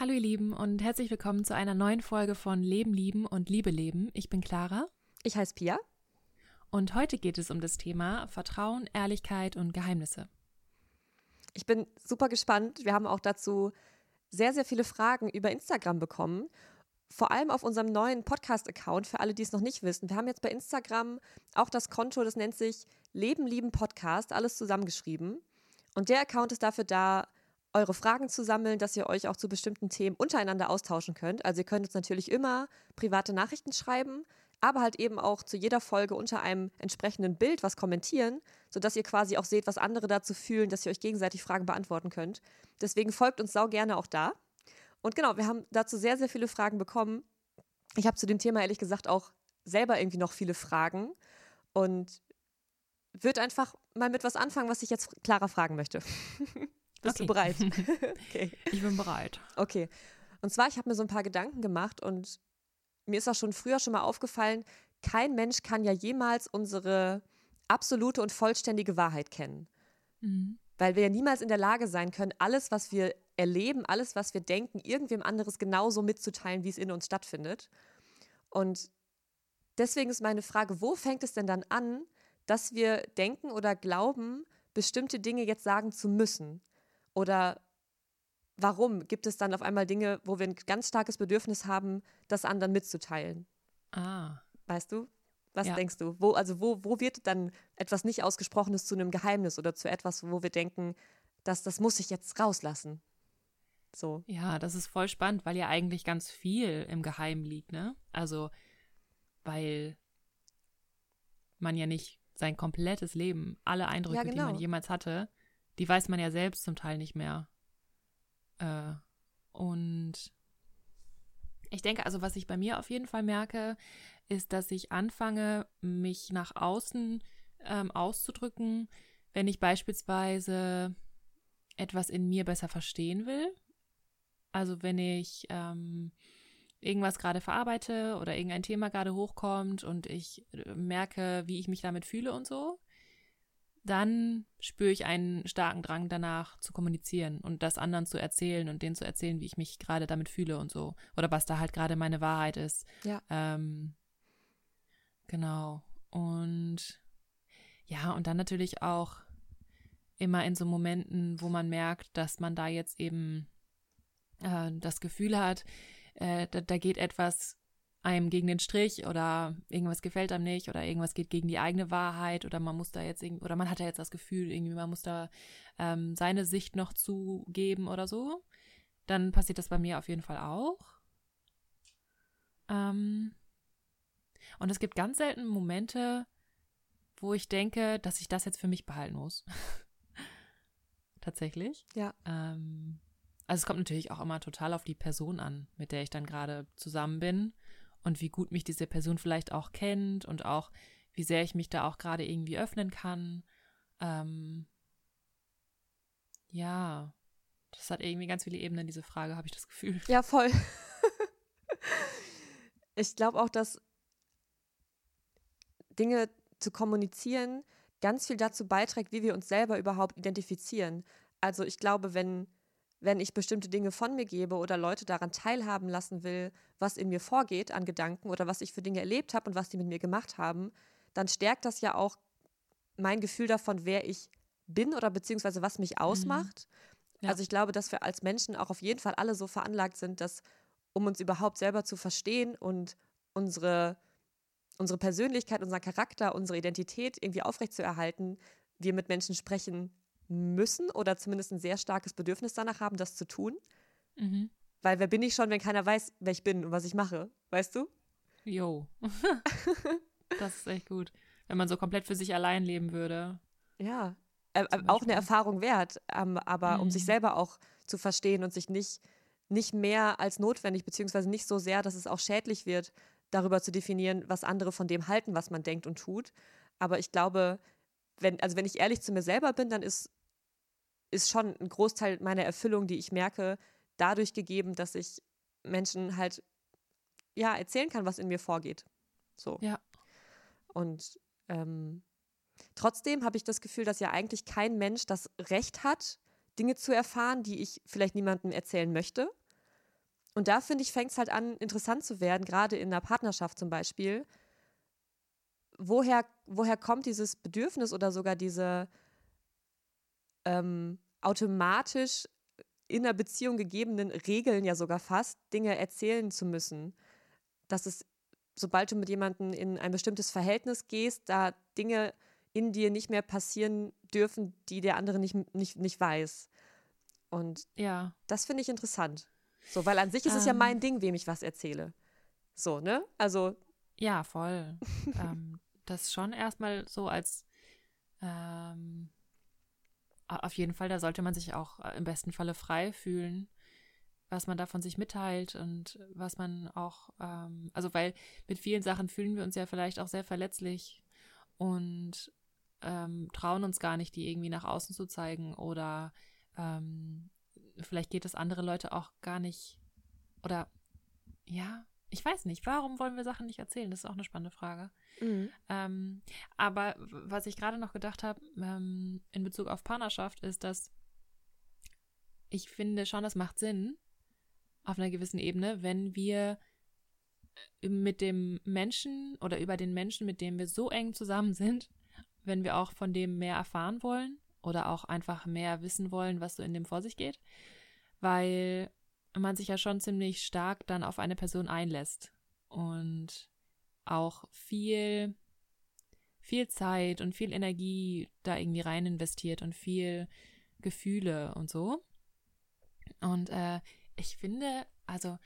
Hallo ihr Lieben und herzlich willkommen zu einer neuen Folge von Leben lieben und Liebe leben. Ich bin Clara. Ich heiße Pia. Und heute geht es um das Thema Vertrauen, Ehrlichkeit und Geheimnisse. Ich bin super gespannt. Wir haben auch dazu sehr, sehr viele Fragen über Instagram bekommen. Vor allem auf unserem neuen Podcast-Account, für alle, die es noch nicht wissen. Wir haben jetzt bei Instagram auch das Konto, das nennt sich Leben, Lieben Podcast, alles zusammengeschrieben. Und der Account ist dafür da, eure Fragen zu sammeln, dass ihr euch auch zu bestimmten Themen untereinander austauschen könnt. Also ihr könnt uns natürlich immer private Nachrichten schreiben, aber halt eben auch zu jeder Folge unter einem entsprechenden Bild was kommentieren, sodass ihr quasi auch seht, was andere dazu fühlen, dass ihr euch gegenseitig Fragen beantworten könnt. Deswegen folgt uns sau gerne auch da. Und genau, wir haben dazu sehr, sehr viele Fragen bekommen. Ich habe zu dem Thema ehrlich gesagt auch selber irgendwie noch viele Fragen und würde einfach mal mit was anfangen, was ich jetzt klarer fragen möchte. Bist okay. du bereit? okay. Ich bin bereit. Okay. Und zwar, ich habe mir so ein paar Gedanken gemacht und mir ist auch schon früher schon mal aufgefallen, kein Mensch kann ja jemals unsere absolute und vollständige Wahrheit kennen. Mhm. Weil wir ja niemals in der Lage sein können, alles, was wir erleben, alles, was wir denken, irgendwem anderes genauso mitzuteilen, wie es in uns stattfindet. Und deswegen ist meine Frage, wo fängt es denn dann an, dass wir denken oder glauben, bestimmte Dinge jetzt sagen zu müssen? Oder warum gibt es dann auf einmal Dinge, wo wir ein ganz starkes Bedürfnis haben, das anderen mitzuteilen? Ah. Weißt du? Was ja. denkst du? Wo, also wo, wo wird dann etwas nicht Ausgesprochenes zu einem Geheimnis oder zu etwas, wo wir denken, dass das muss ich jetzt rauslassen? So. Ja, das ist voll spannend, weil ja eigentlich ganz viel im Geheimen liegt, ne? Also, weil man ja nicht sein komplettes Leben, alle Eindrücke, ja, genau. die man genau. jemals hatte, die weiß man ja selbst zum Teil nicht mehr. Äh, und ich denke, also was ich bei mir auf jeden Fall merke, ist, dass ich anfange, mich nach außen ähm, auszudrücken, wenn ich beispielsweise etwas in mir besser verstehen will. Also wenn ich ähm, irgendwas gerade verarbeite oder irgendein Thema gerade hochkommt und ich äh, merke, wie ich mich damit fühle und so, dann spüre ich einen starken Drang danach zu kommunizieren und das anderen zu erzählen und denen zu erzählen, wie ich mich gerade damit fühle und so. Oder was da halt gerade meine Wahrheit ist. Ja. Ähm, genau. Und ja, und dann natürlich auch immer in so Momenten, wo man merkt, dass man da jetzt eben äh, das Gefühl hat, äh, da, da geht etwas einem gegen den Strich oder irgendwas gefällt einem nicht oder irgendwas geht gegen die eigene Wahrheit oder man muss da jetzt irgendwie, oder man hat ja jetzt das Gefühl, irgendwie man muss da ähm, seine Sicht noch zugeben oder so, dann passiert das bei mir auf jeden Fall auch. Ähm, und es gibt ganz selten Momente, wo ich denke, dass ich das jetzt für mich behalten muss. Tatsächlich. Ja. Ähm, also es kommt natürlich auch immer total auf die Person an, mit der ich dann gerade zusammen bin und wie gut mich diese Person vielleicht auch kennt und auch wie sehr ich mich da auch gerade irgendwie öffnen kann. Ähm, ja, das hat irgendwie ganz viele Ebenen, diese Frage, habe ich das Gefühl. Ja, voll. ich glaube auch, dass Dinge zu kommunizieren ganz viel dazu beiträgt, wie wir uns selber überhaupt identifizieren. Also ich glaube, wenn wenn ich bestimmte Dinge von mir gebe oder Leute daran teilhaben lassen will, was in mir vorgeht an Gedanken oder was ich für Dinge erlebt habe und was die mit mir gemacht haben, dann stärkt das ja auch mein Gefühl davon, wer ich bin oder beziehungsweise was mich ausmacht. Mhm. Ja. Also ich glaube, dass wir als Menschen auch auf jeden Fall alle so veranlagt sind, dass um uns überhaupt selber zu verstehen und unsere, unsere Persönlichkeit, unseren Charakter, unsere Identität irgendwie aufrechtzuerhalten, wir mit Menschen sprechen müssen oder zumindest ein sehr starkes Bedürfnis danach haben, das zu tun. Mhm. Weil wer bin ich schon, wenn keiner weiß, wer ich bin und was ich mache, weißt du? Jo. das ist echt gut. Wenn man so komplett für sich allein leben würde. Ja, äh, äh, auch eine Erfahrung wert, ähm, aber mhm. um sich mhm. selber auch zu verstehen und sich nicht, nicht mehr als notwendig, beziehungsweise nicht so sehr, dass es auch schädlich wird, darüber zu definieren, was andere von dem halten, was man denkt und tut. Aber ich glaube, wenn, also wenn ich ehrlich zu mir selber bin, dann ist ist schon ein Großteil meiner Erfüllung, die ich merke, dadurch gegeben, dass ich Menschen halt ja erzählen kann, was in mir vorgeht. So. Ja. Und ähm, trotzdem habe ich das Gefühl, dass ja eigentlich kein Mensch das Recht hat, Dinge zu erfahren, die ich vielleicht niemandem erzählen möchte. Und da finde ich, fängt es halt an, interessant zu werden, gerade in einer Partnerschaft zum Beispiel. Woher, woher kommt dieses Bedürfnis oder sogar diese ähm, automatisch in einer Beziehung gegebenen Regeln ja sogar fast, Dinge erzählen zu müssen? Dass es, sobald du mit jemandem in ein bestimmtes Verhältnis gehst, da Dinge in dir nicht mehr passieren dürfen, die der andere nicht, nicht, nicht weiß. Und ja. das finde ich interessant. So, weil an sich ist ähm, es ja ähm. mein Ding, wem ich was erzähle. So, ne? Also. Ja, voll. ähm, das schon erstmal so als ähm, auf jeden Fall, da sollte man sich auch äh, im besten Falle frei fühlen, was man da von sich mitteilt und was man auch, ähm, also weil mit vielen Sachen fühlen wir uns ja vielleicht auch sehr verletzlich und ähm, trauen uns gar nicht, die irgendwie nach außen zu zeigen oder ähm, vielleicht geht es andere Leute auch gar nicht oder ja, ich weiß nicht, warum wollen wir Sachen nicht erzählen? Das ist auch eine spannende Frage. Mhm. Ähm, aber was ich gerade noch gedacht habe ähm, in Bezug auf Partnerschaft ist, dass ich finde schon, das macht Sinn auf einer gewissen Ebene, wenn wir mit dem Menschen oder über den Menschen, mit dem wir so eng zusammen sind, wenn wir auch von dem mehr erfahren wollen oder auch einfach mehr wissen wollen, was so in dem vor sich geht, weil man sich ja schon ziemlich stark dann auf eine Person einlässt und auch viel, viel Zeit und viel Energie da irgendwie rein investiert und viel Gefühle und so. Und äh, ich finde, also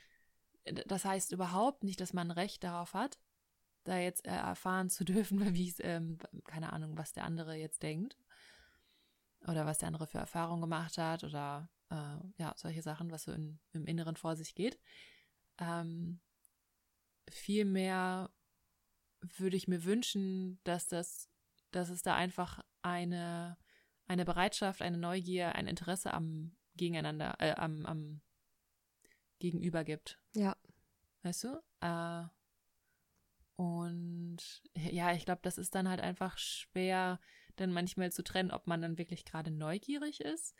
das heißt überhaupt nicht, dass man Recht darauf hat, da jetzt äh, erfahren zu dürfen, wie es, ähm, keine Ahnung, was der andere jetzt denkt. Oder was der andere für Erfahrungen gemacht hat oder äh, ja, solche Sachen, was so in, im Inneren vor sich geht. Ähm, Vielmehr würde ich mir wünschen, dass das, dass es da einfach eine, eine Bereitschaft, eine Neugier, ein Interesse am Gegeneinander, äh, am, am Gegenüber gibt. Ja. Weißt du? Äh, und ja, ich glaube, das ist dann halt einfach schwer, dann manchmal zu trennen, ob man dann wirklich gerade neugierig ist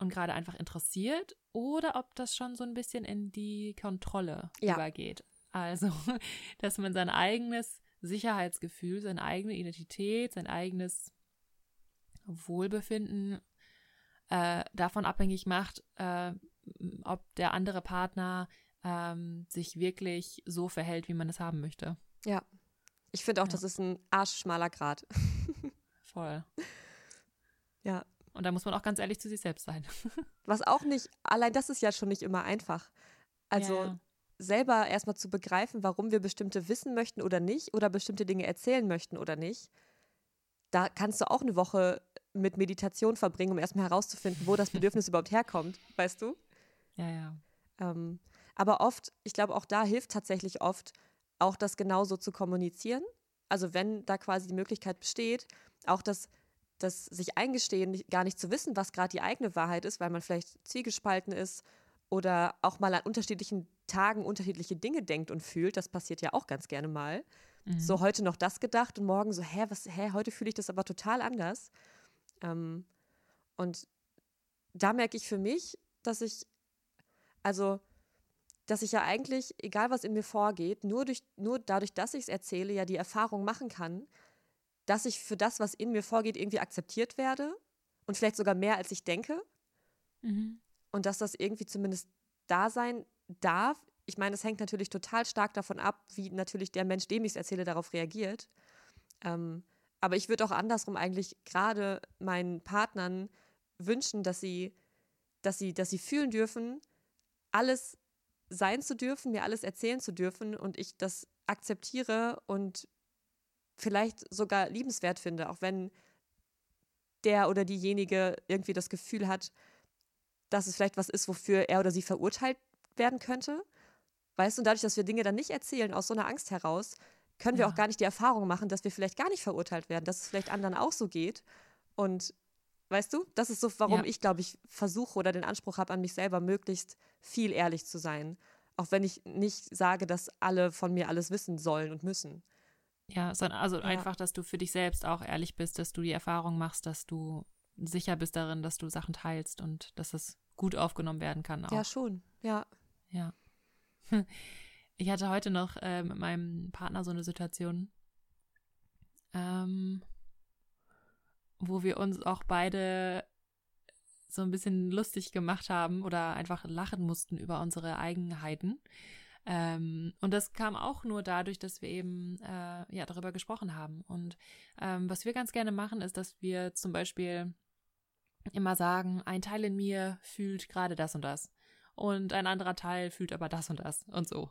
und gerade einfach interessiert oder ob das schon so ein bisschen in die Kontrolle ja. übergeht. Also, dass man sein eigenes Sicherheitsgefühl, seine eigene Identität, sein eigenes Wohlbefinden äh, davon abhängig macht, äh, ob der andere Partner ähm, sich wirklich so verhält, wie man es haben möchte. Ja. Ich finde auch, ja. das ist ein arschschmaler Grad. Voll. Ja. Und da muss man auch ganz ehrlich zu sich selbst sein. Was auch nicht, allein das ist ja schon nicht immer einfach. Also ja, ja. selber erstmal zu begreifen, warum wir bestimmte wissen möchten oder nicht oder bestimmte Dinge erzählen möchten oder nicht. Da kannst du auch eine Woche mit Meditation verbringen, um erstmal herauszufinden, wo das Bedürfnis überhaupt herkommt, weißt du? Ja, ja. Ähm, aber oft, ich glaube, auch da hilft tatsächlich oft, auch das genauso zu kommunizieren. Also wenn da quasi die Möglichkeit besteht, auch das, das sich eingestehen, gar nicht zu wissen, was gerade die eigene Wahrheit ist, weil man vielleicht zwiegespalten ist oder auch mal an unterschiedlichen Tagen unterschiedliche Dinge denkt und fühlt. Das passiert ja auch ganz gerne mal. Mhm. So heute noch das gedacht und morgen so, hä, was, hä, heute fühle ich das aber total anders. Ähm, und da merke ich für mich, dass ich, also dass ich ja eigentlich, egal was in mir vorgeht, nur, durch, nur dadurch, dass ich es erzähle, ja die Erfahrung machen kann, dass ich für das, was in mir vorgeht, irgendwie akzeptiert werde und vielleicht sogar mehr, als ich denke. Mhm. Und dass das irgendwie zumindest da sein darf. Ich meine, es hängt natürlich total stark davon ab, wie natürlich der Mensch, dem ich es erzähle, darauf reagiert. Ähm, aber ich würde auch andersrum eigentlich gerade meinen Partnern wünschen, dass sie, dass sie, dass sie fühlen dürfen, alles sein zu dürfen, mir alles erzählen zu dürfen und ich das akzeptiere und vielleicht sogar liebenswert finde, auch wenn der oder diejenige irgendwie das Gefühl hat, dass es vielleicht was ist, wofür er oder sie verurteilt werden könnte. Weißt du, und dadurch, dass wir Dinge dann nicht erzählen, aus so einer Angst heraus, können wir ja. auch gar nicht die Erfahrung machen, dass wir vielleicht gar nicht verurteilt werden, dass es vielleicht anderen auch so geht. Und Weißt du? Das ist so, warum ja. ich, glaube ich, versuche oder den Anspruch habe an mich selber, möglichst viel ehrlich zu sein. Auch wenn ich nicht sage, dass alle von mir alles wissen sollen und müssen. Ja, sondern also ja. einfach, dass du für dich selbst auch ehrlich bist, dass du die Erfahrung machst, dass du sicher bist darin, dass du Sachen teilst und dass es gut aufgenommen werden kann. Auch. Ja, schon. Ja. Ja. Ich hatte heute noch äh, mit meinem Partner so eine Situation, ähm, wo wir uns auch beide so ein bisschen lustig gemacht haben oder einfach lachen mussten über unsere Eigenheiten. Ähm, und das kam auch nur dadurch, dass wir eben äh, ja darüber gesprochen haben. Und ähm, was wir ganz gerne machen, ist, dass wir zum Beispiel immer sagen, ein Teil in mir fühlt gerade das und das. Und ein anderer Teil fühlt aber das und das und so.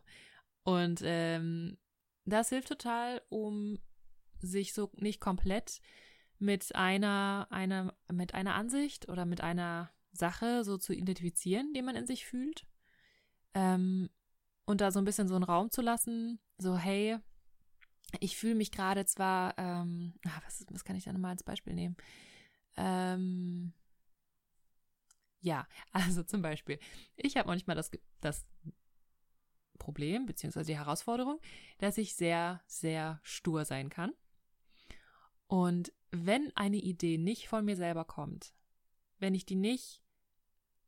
Und ähm, das hilft total, um sich so nicht komplett mit einer, einer, mit einer Ansicht oder mit einer Sache so zu identifizieren, die man in sich fühlt. Ähm, und da so ein bisschen so einen Raum zu lassen, so, hey, ich fühle mich gerade zwar, ähm, ah, was, was kann ich da nochmal als Beispiel nehmen? Ähm, ja, also zum Beispiel, ich habe manchmal das, das Problem, beziehungsweise die Herausforderung, dass ich sehr, sehr stur sein kann. Und wenn eine Idee nicht von mir selber kommt, wenn ich die nicht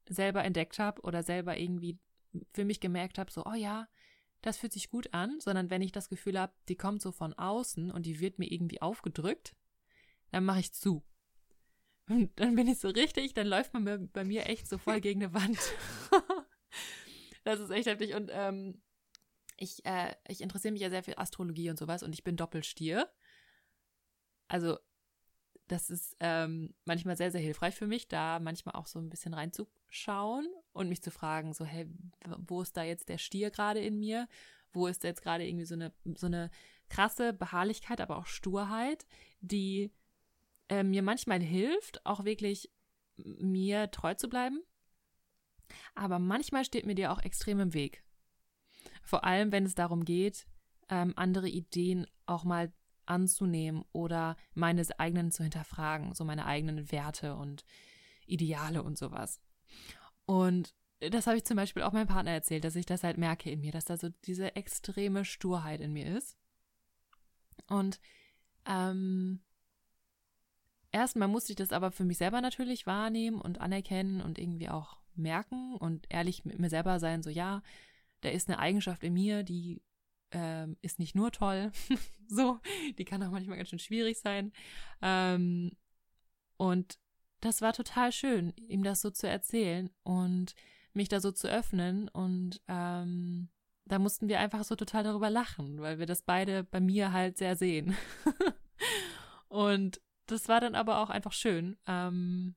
selber entdeckt habe oder selber irgendwie für mich gemerkt habe, so, oh ja, das fühlt sich gut an, sondern wenn ich das Gefühl habe, die kommt so von außen und die wird mir irgendwie aufgedrückt, dann mache ich zu. Und dann bin ich so richtig, dann läuft man bei mir echt so voll gegen eine Wand. das ist echt heftig. Und ähm, ich, äh, ich interessiere mich ja sehr für Astrologie und sowas und ich bin Doppelstier. Also, das ist ähm, manchmal sehr, sehr hilfreich für mich, da manchmal auch so ein bisschen reinzuschauen und mich zu fragen, so, hey, wo ist da jetzt der Stier gerade in mir? Wo ist da jetzt gerade irgendwie so eine, so eine krasse Beharrlichkeit, aber auch Sturheit, die äh, mir manchmal hilft, auch wirklich mir treu zu bleiben. Aber manchmal steht mir dir auch extrem im Weg. Vor allem, wenn es darum geht, ähm, andere Ideen auch mal anzunehmen oder meine eigenen zu hinterfragen, so meine eigenen Werte und Ideale und sowas. Und das habe ich zum Beispiel auch meinem Partner erzählt, dass ich das halt merke in mir, dass da so diese extreme Sturheit in mir ist. Und ähm, erstmal musste ich das aber für mich selber natürlich wahrnehmen und anerkennen und irgendwie auch merken und ehrlich mit mir selber sein, so ja, da ist eine Eigenschaft in mir, die ähm, ist nicht nur toll, so, die kann auch manchmal ganz schön schwierig sein. Ähm, und das war total schön, ihm das so zu erzählen und mich da so zu öffnen. Und ähm, da mussten wir einfach so total darüber lachen, weil wir das beide bei mir halt sehr sehen. und das war dann aber auch einfach schön. Ähm,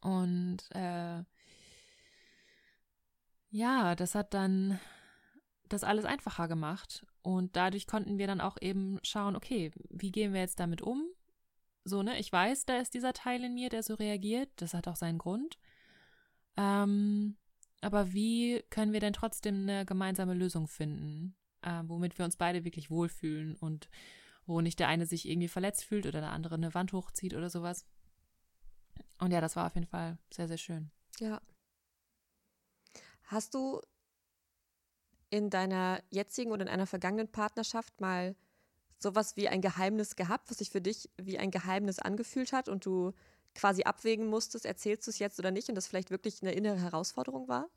und äh, ja, das hat dann das alles einfacher gemacht. Und dadurch konnten wir dann auch eben schauen, okay, wie gehen wir jetzt damit um? So, ne, ich weiß, da ist dieser Teil in mir, der so reagiert. Das hat auch seinen Grund. Ähm, aber wie können wir denn trotzdem eine gemeinsame Lösung finden, äh, womit wir uns beide wirklich wohlfühlen und wo nicht der eine sich irgendwie verletzt fühlt oder der andere eine Wand hochzieht oder sowas. Und ja, das war auf jeden Fall sehr, sehr schön. Ja. Hast du in deiner jetzigen oder in einer vergangenen Partnerschaft mal sowas wie ein Geheimnis gehabt, was sich für dich wie ein Geheimnis angefühlt hat und du quasi abwägen musstest, erzählst du es jetzt oder nicht und das vielleicht wirklich eine innere Herausforderung war?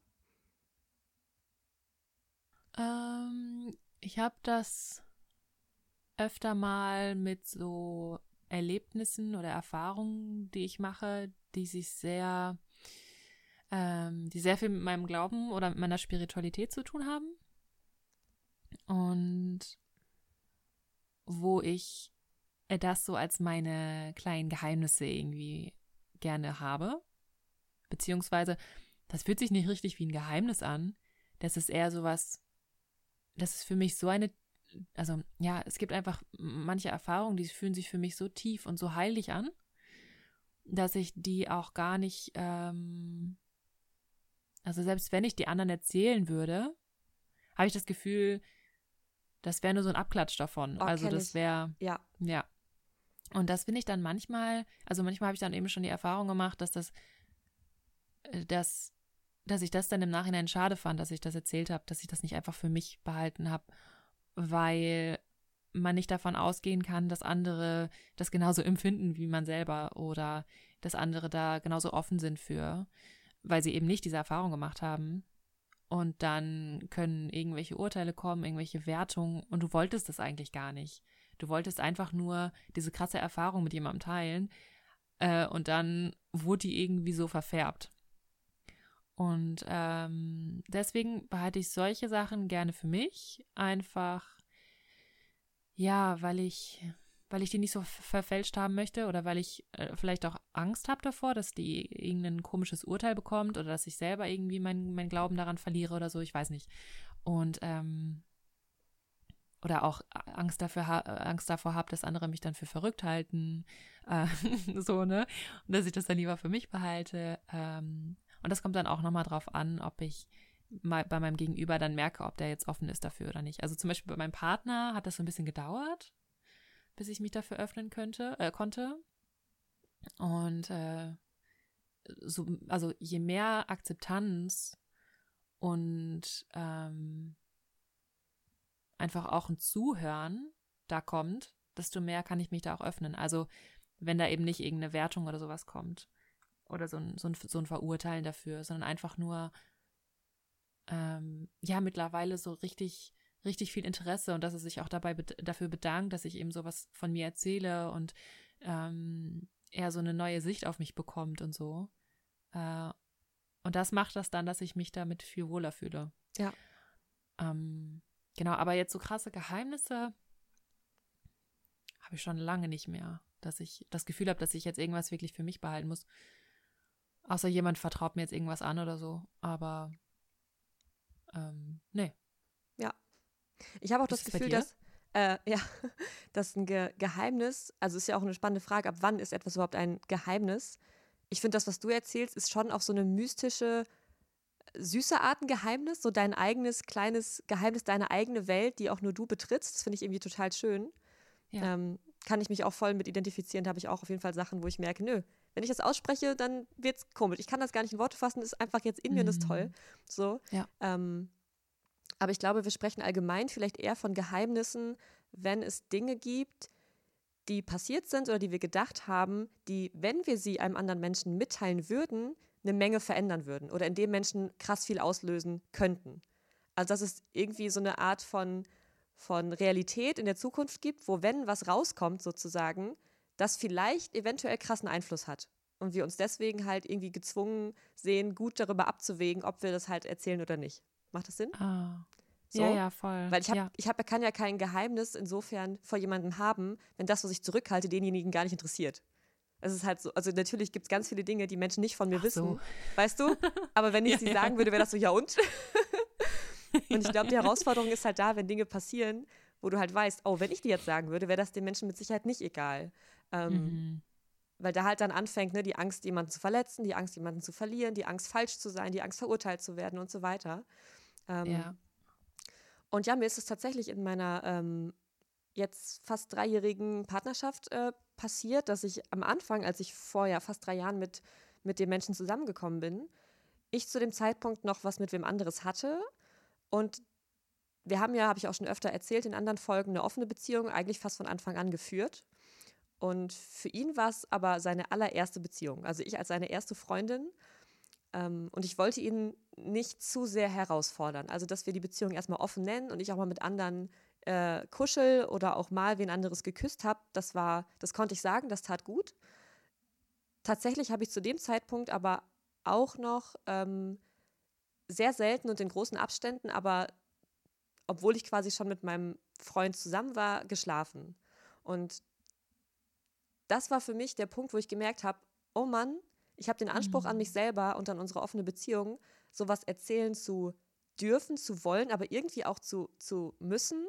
Ähm, ich habe das öfter mal mit so Erlebnissen oder Erfahrungen, die ich mache, die sich sehr, ähm, die sehr viel mit meinem Glauben oder mit meiner Spiritualität zu tun haben. Und wo ich das so als meine kleinen Geheimnisse irgendwie gerne habe. Beziehungsweise, das fühlt sich nicht richtig wie ein Geheimnis an. Das ist eher sowas, das ist für mich so eine, also ja, es gibt einfach manche Erfahrungen, die fühlen sich für mich so tief und so heilig an, dass ich die auch gar nicht, ähm, also selbst wenn ich die anderen erzählen würde, habe ich das Gefühl, das wäre nur so ein Abklatsch davon. Oh, also das wäre, ja. ja. Und das finde ich dann manchmal, also manchmal habe ich dann eben schon die Erfahrung gemacht, dass das, äh, dass, dass ich das dann im Nachhinein schade fand, dass ich das erzählt habe, dass ich das nicht einfach für mich behalten habe, weil man nicht davon ausgehen kann, dass andere das genauso empfinden wie man selber oder dass andere da genauso offen sind für, weil sie eben nicht diese Erfahrung gemacht haben. Und dann können irgendwelche Urteile kommen, irgendwelche Wertungen und du wolltest das eigentlich gar nicht. Du wolltest einfach nur diese krasse Erfahrung mit jemandem teilen äh, und dann wurde die irgendwie so verfärbt. Und ähm, deswegen behalte ich solche Sachen gerne für mich. Einfach, ja, weil ich, weil ich die nicht so verfälscht haben möchte oder weil ich äh, vielleicht auch Angst habe davor, dass die irgendein komisches Urteil bekommt oder dass ich selber irgendwie meinen mein Glauben daran verliere oder so. Ich weiß nicht. Und ähm, oder auch Angst dafür Angst davor habe, dass andere mich dann für verrückt halten, äh, so ne, und dass ich das dann lieber für mich behalte. Ähm, und das kommt dann auch nochmal drauf an, ob ich mal bei meinem Gegenüber dann merke, ob der jetzt offen ist dafür oder nicht. Also zum Beispiel bei meinem Partner hat das so ein bisschen gedauert, bis ich mich dafür öffnen könnte, äh, konnte. Und äh, so, also je mehr Akzeptanz und ähm, einfach auch ein Zuhören da kommt, desto mehr kann ich mich da auch öffnen. Also wenn da eben nicht irgendeine Wertung oder sowas kommt oder so ein, so ein, so ein Verurteilen dafür, sondern einfach nur, ähm, ja, mittlerweile so richtig, richtig viel Interesse und dass er sich auch dabei be dafür bedankt, dass ich eben sowas von mir erzähle und ähm, er so eine neue Sicht auf mich bekommt und so. Äh, und das macht das dann, dass ich mich damit viel wohler fühle. Ja. Ähm, genau, aber jetzt so krasse Geheimnisse habe ich schon lange nicht mehr, dass ich das Gefühl habe, dass ich jetzt irgendwas wirklich für mich behalten muss. Außer jemand vertraut mir jetzt irgendwas an oder so. Aber ähm, nee. Ja. Ich habe auch das Gefühl, dass äh, ja, dass ein Ge Geheimnis, also ist ja auch eine spannende Frage, ab wann ist etwas überhaupt ein Geheimnis? Ich finde, das, was du erzählst, ist schon auch so eine mystische, süße Art ein Geheimnis, so dein eigenes kleines Geheimnis, deine eigene Welt, die auch nur du betrittst. Das finde ich irgendwie total schön. Ja. Ähm, kann ich mich auch voll mit identifizieren, da habe ich auch auf jeden Fall Sachen, wo ich merke, nö, wenn ich das ausspreche, dann wird es komisch. Ich kann das gar nicht in Worte fassen, ist einfach jetzt in mir, das ist toll. Mhm. So. Ja. Ähm, aber ich glaube, wir sprechen allgemein vielleicht eher von Geheimnissen, wenn es Dinge gibt, die passiert sind oder die wir gedacht haben, die, wenn wir sie einem anderen Menschen mitteilen würden, eine Menge verändern würden oder in dem Menschen krass viel auslösen könnten. Also dass es irgendwie so eine Art von, von Realität in der Zukunft gibt, wo wenn was rauskommt sozusagen, das vielleicht eventuell krassen Einfluss hat. Und wir uns deswegen halt irgendwie gezwungen sehen, gut darüber abzuwägen, ob wir das halt erzählen oder nicht. Macht das Sinn? Ah. So? Ja, ja, voll. Weil ich, hab, ja. ich hab, kann ja kein Geheimnis insofern vor jemandem haben, wenn das, was ich zurückhalte, denjenigen gar nicht interessiert. Es ist halt so, also natürlich gibt es ganz viele Dinge, die Menschen nicht von mir Ach wissen, so. weißt du? Aber wenn ich ja, sie sagen würde, wäre das so, ja und? und ich glaube, die Herausforderung ist halt da, wenn Dinge passieren, wo du halt weißt, oh, wenn ich die jetzt sagen würde, wäre das den Menschen mit Sicherheit nicht egal. Ähm, mhm. Weil da halt dann anfängt, ne, die Angst, jemanden zu verletzen, die Angst, jemanden zu verlieren, die Angst, falsch zu sein, die Angst, verurteilt zu werden und so weiter. Ähm, ja. Und ja, mir ist es tatsächlich in meiner ähm, jetzt fast dreijährigen Partnerschaft äh, passiert, dass ich am Anfang, als ich vor ja fast drei Jahren mit, mit dem Menschen zusammengekommen bin, ich zu dem Zeitpunkt noch was mit wem anderes hatte und wir haben ja, habe ich auch schon öfter erzählt, in anderen Folgen eine offene Beziehung eigentlich fast von Anfang an geführt. Und für ihn war es aber seine allererste Beziehung. Also ich als seine erste Freundin. Ähm, und ich wollte ihn nicht zu sehr herausfordern. Also, dass wir die Beziehung erstmal offen nennen und ich auch mal mit anderen äh, kuschel oder auch mal wen anderes geküsst habe. Das war, das konnte ich sagen, das tat gut. Tatsächlich habe ich zu dem Zeitpunkt aber auch noch ähm, sehr selten und in großen Abständen, aber obwohl ich quasi schon mit meinem Freund zusammen war, geschlafen. Und das war für mich der Punkt, wo ich gemerkt habe, oh Mann, ich habe den Anspruch mhm. an mich selber und an unsere offene Beziehung, sowas erzählen zu dürfen, zu wollen, aber irgendwie auch zu, zu müssen.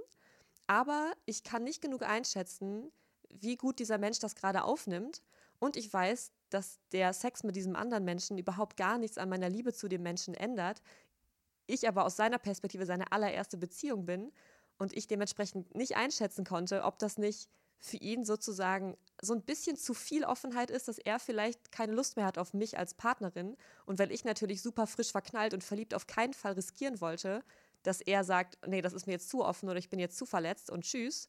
Aber ich kann nicht genug einschätzen, wie gut dieser Mensch das gerade aufnimmt. Und ich weiß, dass der Sex mit diesem anderen Menschen überhaupt gar nichts an meiner Liebe zu dem Menschen ändert. Ich aber aus seiner Perspektive seine allererste Beziehung bin und ich dementsprechend nicht einschätzen konnte, ob das nicht für ihn sozusagen so ein bisschen zu viel Offenheit ist, dass er vielleicht keine Lust mehr hat auf mich als Partnerin. Und weil ich natürlich super frisch verknallt und verliebt auf keinen Fall riskieren wollte, dass er sagt, nee, das ist mir jetzt zu offen oder ich bin jetzt zu verletzt und tschüss,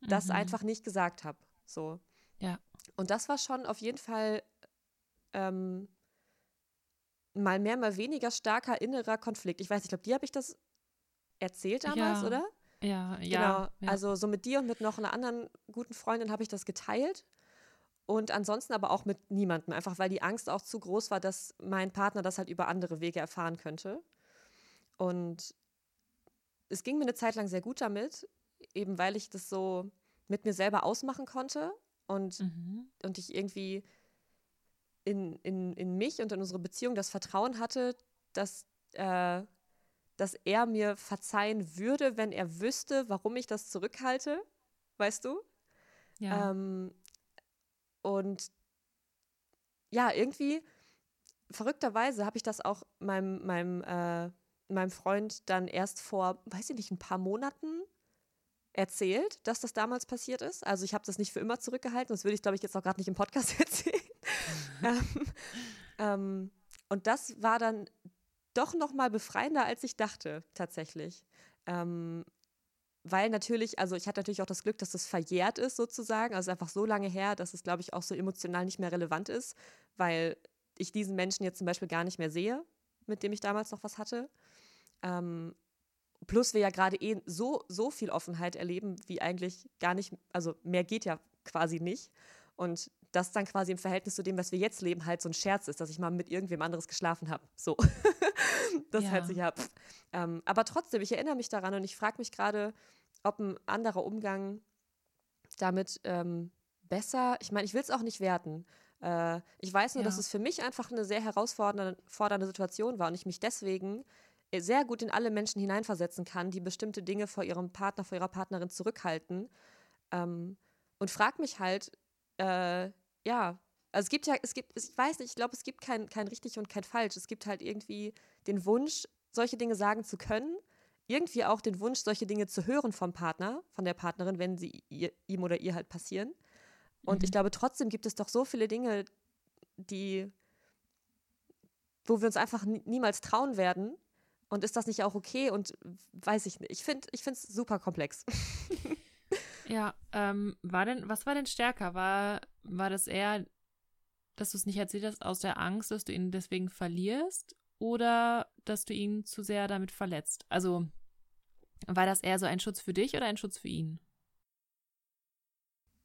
mhm. das einfach nicht gesagt habe. So. Ja. Und das war schon auf jeden Fall ähm, mal mehr, mal weniger starker innerer Konflikt. Ich weiß, ich glaube, dir habe ich das erzählt damals, ja. oder? Ja, Genau. ja. Also so mit dir und mit noch einer anderen guten Freundin habe ich das geteilt. Und ansonsten aber auch mit niemandem, einfach weil die Angst auch zu groß war, dass mein Partner das halt über andere Wege erfahren könnte. Und es ging mir eine Zeit lang sehr gut damit, eben weil ich das so mit mir selber ausmachen konnte und, Mhm. und ich irgendwie in, in, in mich und in unsere Beziehung das Vertrauen hatte, dass, äh, dass er mir verzeihen würde, wenn er wüsste, warum ich das zurückhalte, weißt du? Ja. Ähm, und ja, irgendwie, verrückterweise habe ich das auch meinem, meinem, äh, meinem Freund dann erst vor, weiß ich nicht, ein paar Monaten erzählt, dass das damals passiert ist. Also ich habe das nicht für immer zurückgehalten, das würde ich, glaube ich, jetzt auch gerade nicht im Podcast erzählen. ähm, ähm, und das war dann doch noch mal befreiender, als ich dachte, tatsächlich. Ähm, weil natürlich, also ich hatte natürlich auch das Glück, dass das verjährt ist sozusagen, also einfach so lange her, dass es, glaube ich, auch so emotional nicht mehr relevant ist, weil ich diesen Menschen jetzt zum Beispiel gar nicht mehr sehe, mit dem ich damals noch was hatte. Ähm, plus wir ja gerade eh so, so viel Offenheit erleben, wie eigentlich gar nicht, also mehr geht ja quasi nicht. Und das dann quasi im Verhältnis zu dem, was wir jetzt leben, halt so ein Scherz ist, dass ich mal mit irgendwem anderes geschlafen habe. So. das Ja. halt sich ja. Ähm, aber trotzdem, ich erinnere mich daran und ich frage mich gerade, ob ein anderer Umgang damit ähm, besser, ich meine, ich will es auch nicht werten. Äh, ich weiß nur, dass Ja. es für mich einfach eine sehr herausfordernde fordernde Situation war und ich mich deswegen äh, sehr gut in alle Menschen hineinversetzen kann, die bestimmte Dinge vor ihrem Partner, vor ihrer Partnerin zurückhalten. Ähm, und frag mich halt, äh, ja, also es gibt ja, es gibt, ich weiß nicht, ich glaube, es gibt kein, kein richtig und kein falsch. Es gibt halt irgendwie den Wunsch, solche Dinge sagen zu können, irgendwie auch den Wunsch, solche Dinge zu hören vom Partner, von der Partnerin, wenn sie ihr, ihm oder ihr halt passieren. Und ich Mhm. glaube, trotzdem gibt es doch so viele Dinge, die, wo wir uns einfach nie, niemals trauen werden. Und ist das nicht auch okay? Und weiß ich nicht. Ich finde ich es super komplex. Ja, ähm, war denn, was war denn stärker? War, war das eher, dass du es nicht erzählt hast aus der Angst, dass du ihn deswegen verlierst oder dass du ihn zu sehr damit verletzt? Also war das eher so ein Schutz für dich oder ein Schutz für ihn?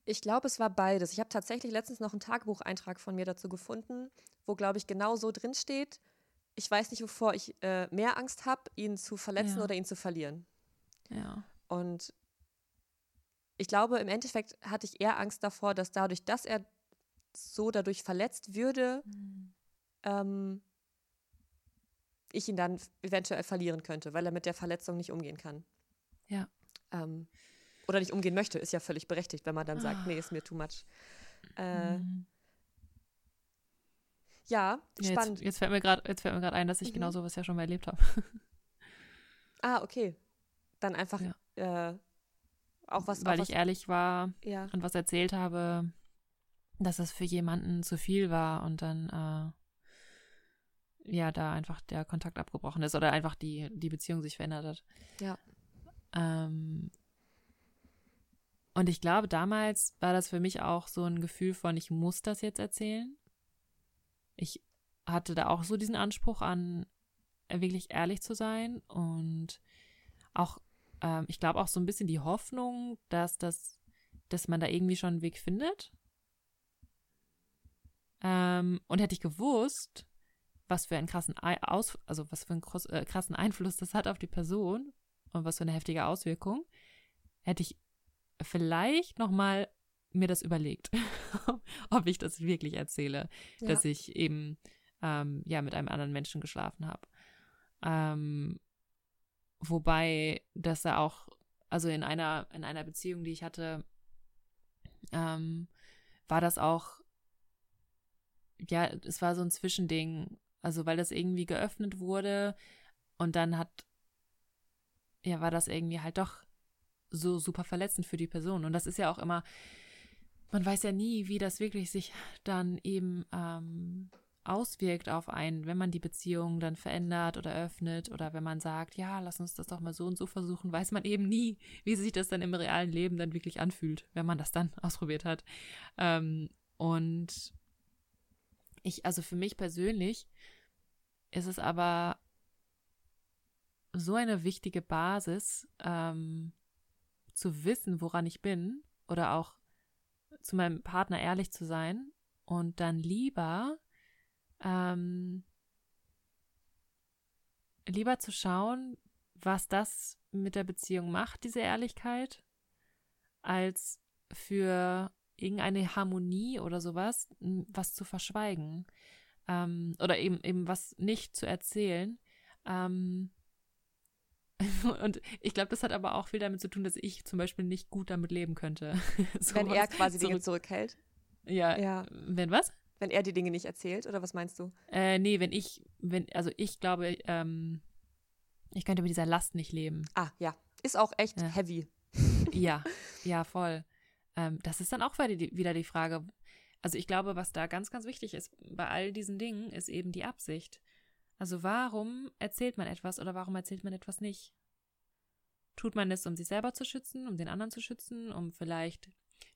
Ich glaube, es war beides. Ich habe tatsächlich letztens noch einen Tagebucheintrag von mir dazu gefunden, wo, glaube ich, genau so drin steht. Ich weiß nicht, wovor ich äh, mehr Angst habe, ihn zu verletzen Ja. oder ihn zu verlieren. Ja. Und ich glaube, im Endeffekt hatte ich eher Angst davor, dass dadurch, dass er so dadurch verletzt würde, ähm, ich ihn dann eventuell verlieren könnte, weil er mit der Verletzung nicht umgehen kann. Ja. Ähm, oder nicht umgehen möchte, ist ja völlig berechtigt, wenn man dann sagt, Ah. nee, ist mir too much. Äh, Mhm. ja, Ja, spannend. Jetzt, jetzt fällt mir gerade ein, dass ich Mhm. genau sowas ja schon mal erlebt habe. Ah, okay. Dann einfach äh, auch was. Weil auch ich was, ehrlich war ja. und was erzählt habe, dass es für jemanden zu viel war und dann äh, ja da einfach der Kontakt abgebrochen ist oder einfach die, die Beziehung sich verändert hat. Ja. Ähm, und ich glaube, damals war das für mich auch so ein Gefühl von, ich muss das jetzt erzählen. Ich hatte da auch so diesen Anspruch an, wirklich ehrlich zu sein und auch, ähm, ich glaube auch so ein bisschen die Hoffnung, dass das, dass man da irgendwie schon einen Weg findet. Ähm, und hätte ich gewusst, was für einen krassen Ei- Aus, also was für einen groß, äh, krassen Einfluss das hat auf die Person und was für eine heftige Auswirkung, hätte ich vielleicht noch mal mir das überlegt, ob ich das wirklich erzähle, Ja. dass ich eben ähm, ja mit einem anderen Menschen geschlafen habe. Ähm, wobei das ja auch, also in einer in einer Beziehung, die ich hatte, ähm, war das auch ja, es war so ein Zwischending, also weil das irgendwie geöffnet wurde und dann hat ja, war das irgendwie halt doch so super verletzend für die Person. Und das ist ja auch immer, man weiß ja nie, wie das wirklich sich dann eben ähm, auswirkt auf einen, wenn man die Beziehung dann verändert oder öffnet oder wenn man sagt, ja, lass uns das doch mal so und so versuchen, weiß man eben nie, wie sich das dann im realen Leben dann wirklich anfühlt, wenn man das dann ausprobiert hat. Ähm, und ich, also für mich persönlich, ist es aber so eine wichtige Basis, ähm, zu wissen, woran ich bin oder auch zu meinem Partner ehrlich zu sein und dann lieber ähm, lieber zu schauen, was das mit der Beziehung macht, diese Ehrlichkeit, als für irgendeine Harmonie oder sowas was zu verschweigen ähm, oder eben eben was nicht zu erzählen. Ähm, und ich glaube, das hat aber auch viel damit zu tun, dass ich zum Beispiel nicht gut damit leben könnte. so Wenn er quasi zurück Dinge zurückhält. Ja. ja. Wenn was? Wenn er die Dinge nicht erzählt, oder was meinst du? Äh, nee, wenn ich, wenn, also ich glaube, ähm, ich könnte mit dieser Last nicht leben. Ah, ja. Ist auch echt ja. heavy. ja, ja, voll. Ähm, das ist dann auch wieder die Frage. Also ich glaube, was da ganz, ganz wichtig ist bei all diesen Dingen, ist eben die Absicht. Also warum erzählt man etwas oder warum erzählt man etwas nicht? Tut man es, um sich selber zu schützen, um den anderen zu schützen, um vielleicht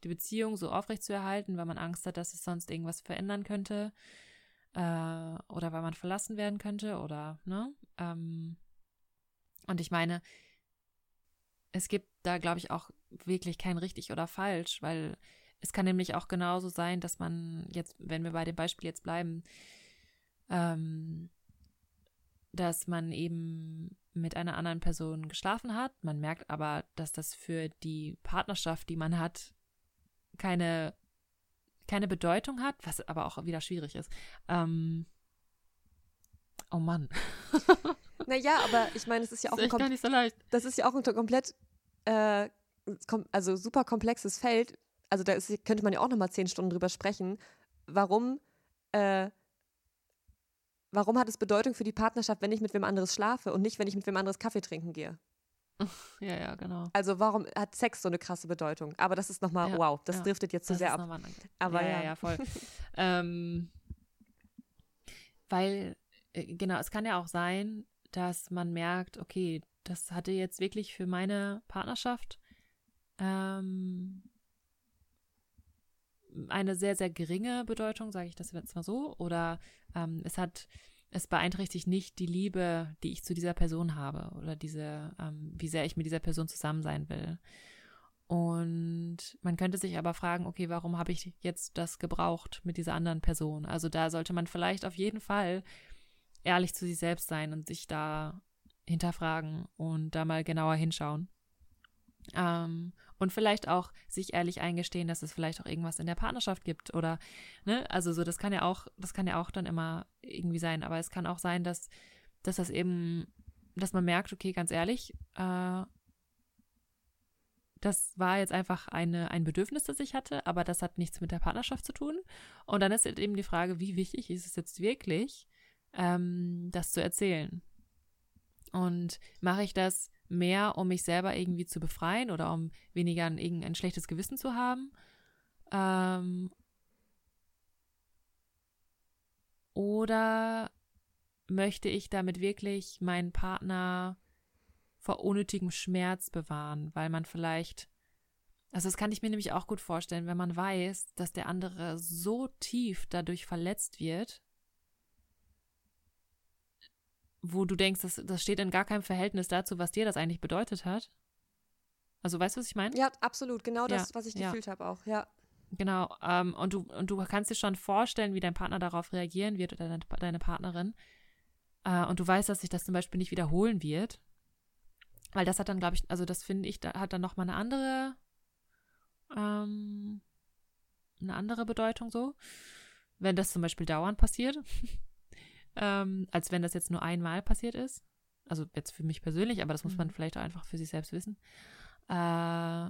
die Beziehung so aufrecht zu erhalten, weil man Angst hat, dass es sonst irgendwas verändern könnte äh, oder weil man verlassen werden könnte oder, ne? Ähm, und ich meine, es gibt da, glaube ich, auch wirklich kein richtig oder falsch, weil es kann nämlich auch genauso sein, dass man jetzt, wenn wir bei dem Beispiel jetzt bleiben, ähm, dass man eben mit einer anderen Person geschlafen hat. Man merkt aber, dass das für die Partnerschaft, die man hat, keine, keine Bedeutung hat, was aber auch wieder schwierig ist. Ähm, oh Mann. naja, aber ich meine, es ist ja auch ist ein, so das ist ja auch ein komplett, äh, also super komplexes Feld. Also da ist, könnte man ja auch nochmal zehn Stunden drüber sprechen, warum äh, warum hat es Bedeutung für die Partnerschaft, wenn ich mit wem anderes schlafe und nicht, wenn ich mit wem anderes Kaffee trinken gehe? Ja, ja, genau. Also warum hat Sex so eine krasse Bedeutung? Aber das ist nochmal, ja, wow, das ja, driftet jetzt zu so sehr ab. Aber ja, ja, ja voll. ähm, weil, äh, genau, es kann ja auch sein, dass man merkt, okay, das hatte jetzt wirklich für meine Partnerschaft ähm, eine sehr, sehr geringe Bedeutung, sage ich das jetzt mal so. Oder ähm, es hat, es beeinträchtigt nicht die Liebe, die ich zu dieser Person habe oder diese, ähm, wie sehr ich mit dieser Person zusammen sein will. Und man könnte sich aber fragen, okay, warum habe ich jetzt das gebraucht mit dieser anderen Person? Also da sollte man vielleicht auf jeden Fall ehrlich zu sich selbst sein und sich da hinterfragen und da mal genauer hinschauen. Ähm, und vielleicht auch sich ehrlich eingestehen, dass es vielleicht auch irgendwas in der Partnerschaft gibt oder, ne, also so, das kann ja auch, das kann ja auch dann immer irgendwie sein, aber es kann auch sein, dass, dass das eben, dass man merkt, okay, ganz ehrlich, äh, das war jetzt einfach eine, ein Bedürfnis, das ich hatte, aber das hat nichts mit der Partnerschaft zu tun. Und dann ist eben die Frage, wie wichtig ist es jetzt wirklich, ähm, das zu erzählen? Und mache ich das mehr, um mich selber irgendwie zu befreien oder um weniger ein, ein schlechtes Gewissen zu haben. Ähm, oder möchte ich damit wirklich meinen Partner vor unnötigem Schmerz bewahren, weil man vielleicht, also das kann ich mir nämlich auch gut vorstellen, wenn man weiß, dass der andere so tief dadurch verletzt wird, wo du denkst, das, das steht in gar keinem Verhältnis dazu, was dir das eigentlich bedeutet hat. Also weißt du, was ich meine? Ja, absolut. Genau das, ja, was ich gefühlt ja. habe auch, ja. Genau. Ähm, und, du, und du kannst dir schon vorstellen, wie dein Partner darauf reagieren wird oder deine, deine Partnerin. Äh, und du weißt, dass sich das zum Beispiel nicht wiederholen wird. Weil das hat dann, glaube ich, also das finde ich, da hat dann nochmal eine andere, ähm, eine andere Bedeutung so. Wenn das zum Beispiel dauernd passiert. ähm, als wenn das jetzt nur einmal passiert ist. Also jetzt für mich persönlich, aber das muss man mhm. vielleicht auch einfach für sich selbst wissen. Äh,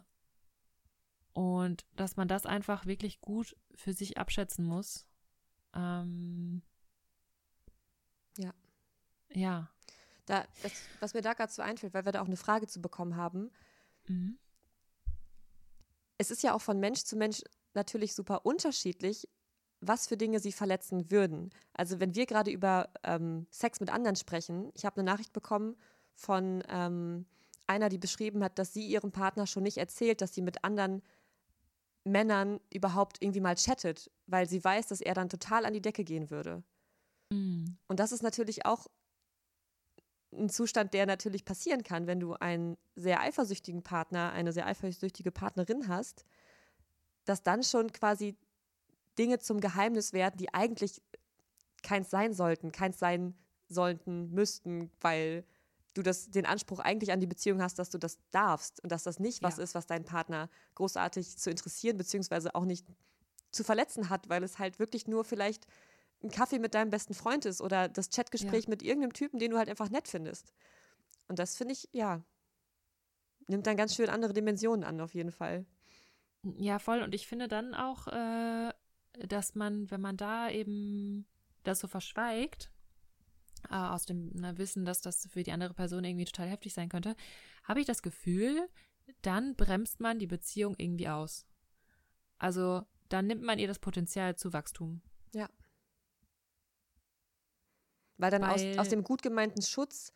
und dass man das einfach wirklich gut für sich abschätzen muss. Ähm, ja. Ja. Da, das, was mir da gerade so einfällt, weil wir da auch eine Frage zu bekommen haben. Mhm. Es ist ja auch von Mensch zu Mensch natürlich super unterschiedlich, was für Dinge sie verletzen würden. Also wenn wir gerade über ähm, Sex mit anderen sprechen, ich habe eine Nachricht bekommen von ähm, einer, die beschrieben hat, dass sie ihrem Partner schon nicht erzählt, dass sie mit anderen Männern überhaupt irgendwie mal chattet, weil sie weiß, dass er dann total an die Decke gehen würde. Mhm. Und das ist natürlich auch ein Zustand, der natürlich passieren kann, wenn du einen sehr eifersüchtigen Partner, eine sehr eifersüchtige Partnerin hast, dass dann schon quasi Dinge zum Geheimnis werden, die eigentlich keins sein sollten, keins sein sollten, müssten, weil du das, den Anspruch eigentlich an die Beziehung hast, dass du das darfst und dass das nicht was ja. ist, was deinen Partner großartig zu interessieren, beziehungsweise auch nicht zu verletzen hat, weil es halt wirklich nur vielleicht ein Kaffee mit deinem besten Freund ist oder das Chatgespräch ja. mit irgendeinem Typen, den du halt einfach nett findest. Und das finde ich, ja, nimmt dann ganz schön andere Dimensionen an, auf jeden Fall. Ja, voll. Und ich finde dann auch, äh, dass man, wenn man da eben das so verschweigt, äh, aus dem na, Wissen, dass das für die andere Person irgendwie total heftig sein könnte, habe ich das Gefühl, dann bremst man die Beziehung irgendwie aus. Also dann nimmt man ihr das Potenzial zu Wachstum. Ja. Weil dann Weil, aus, aus dem gut gemeinten Schutz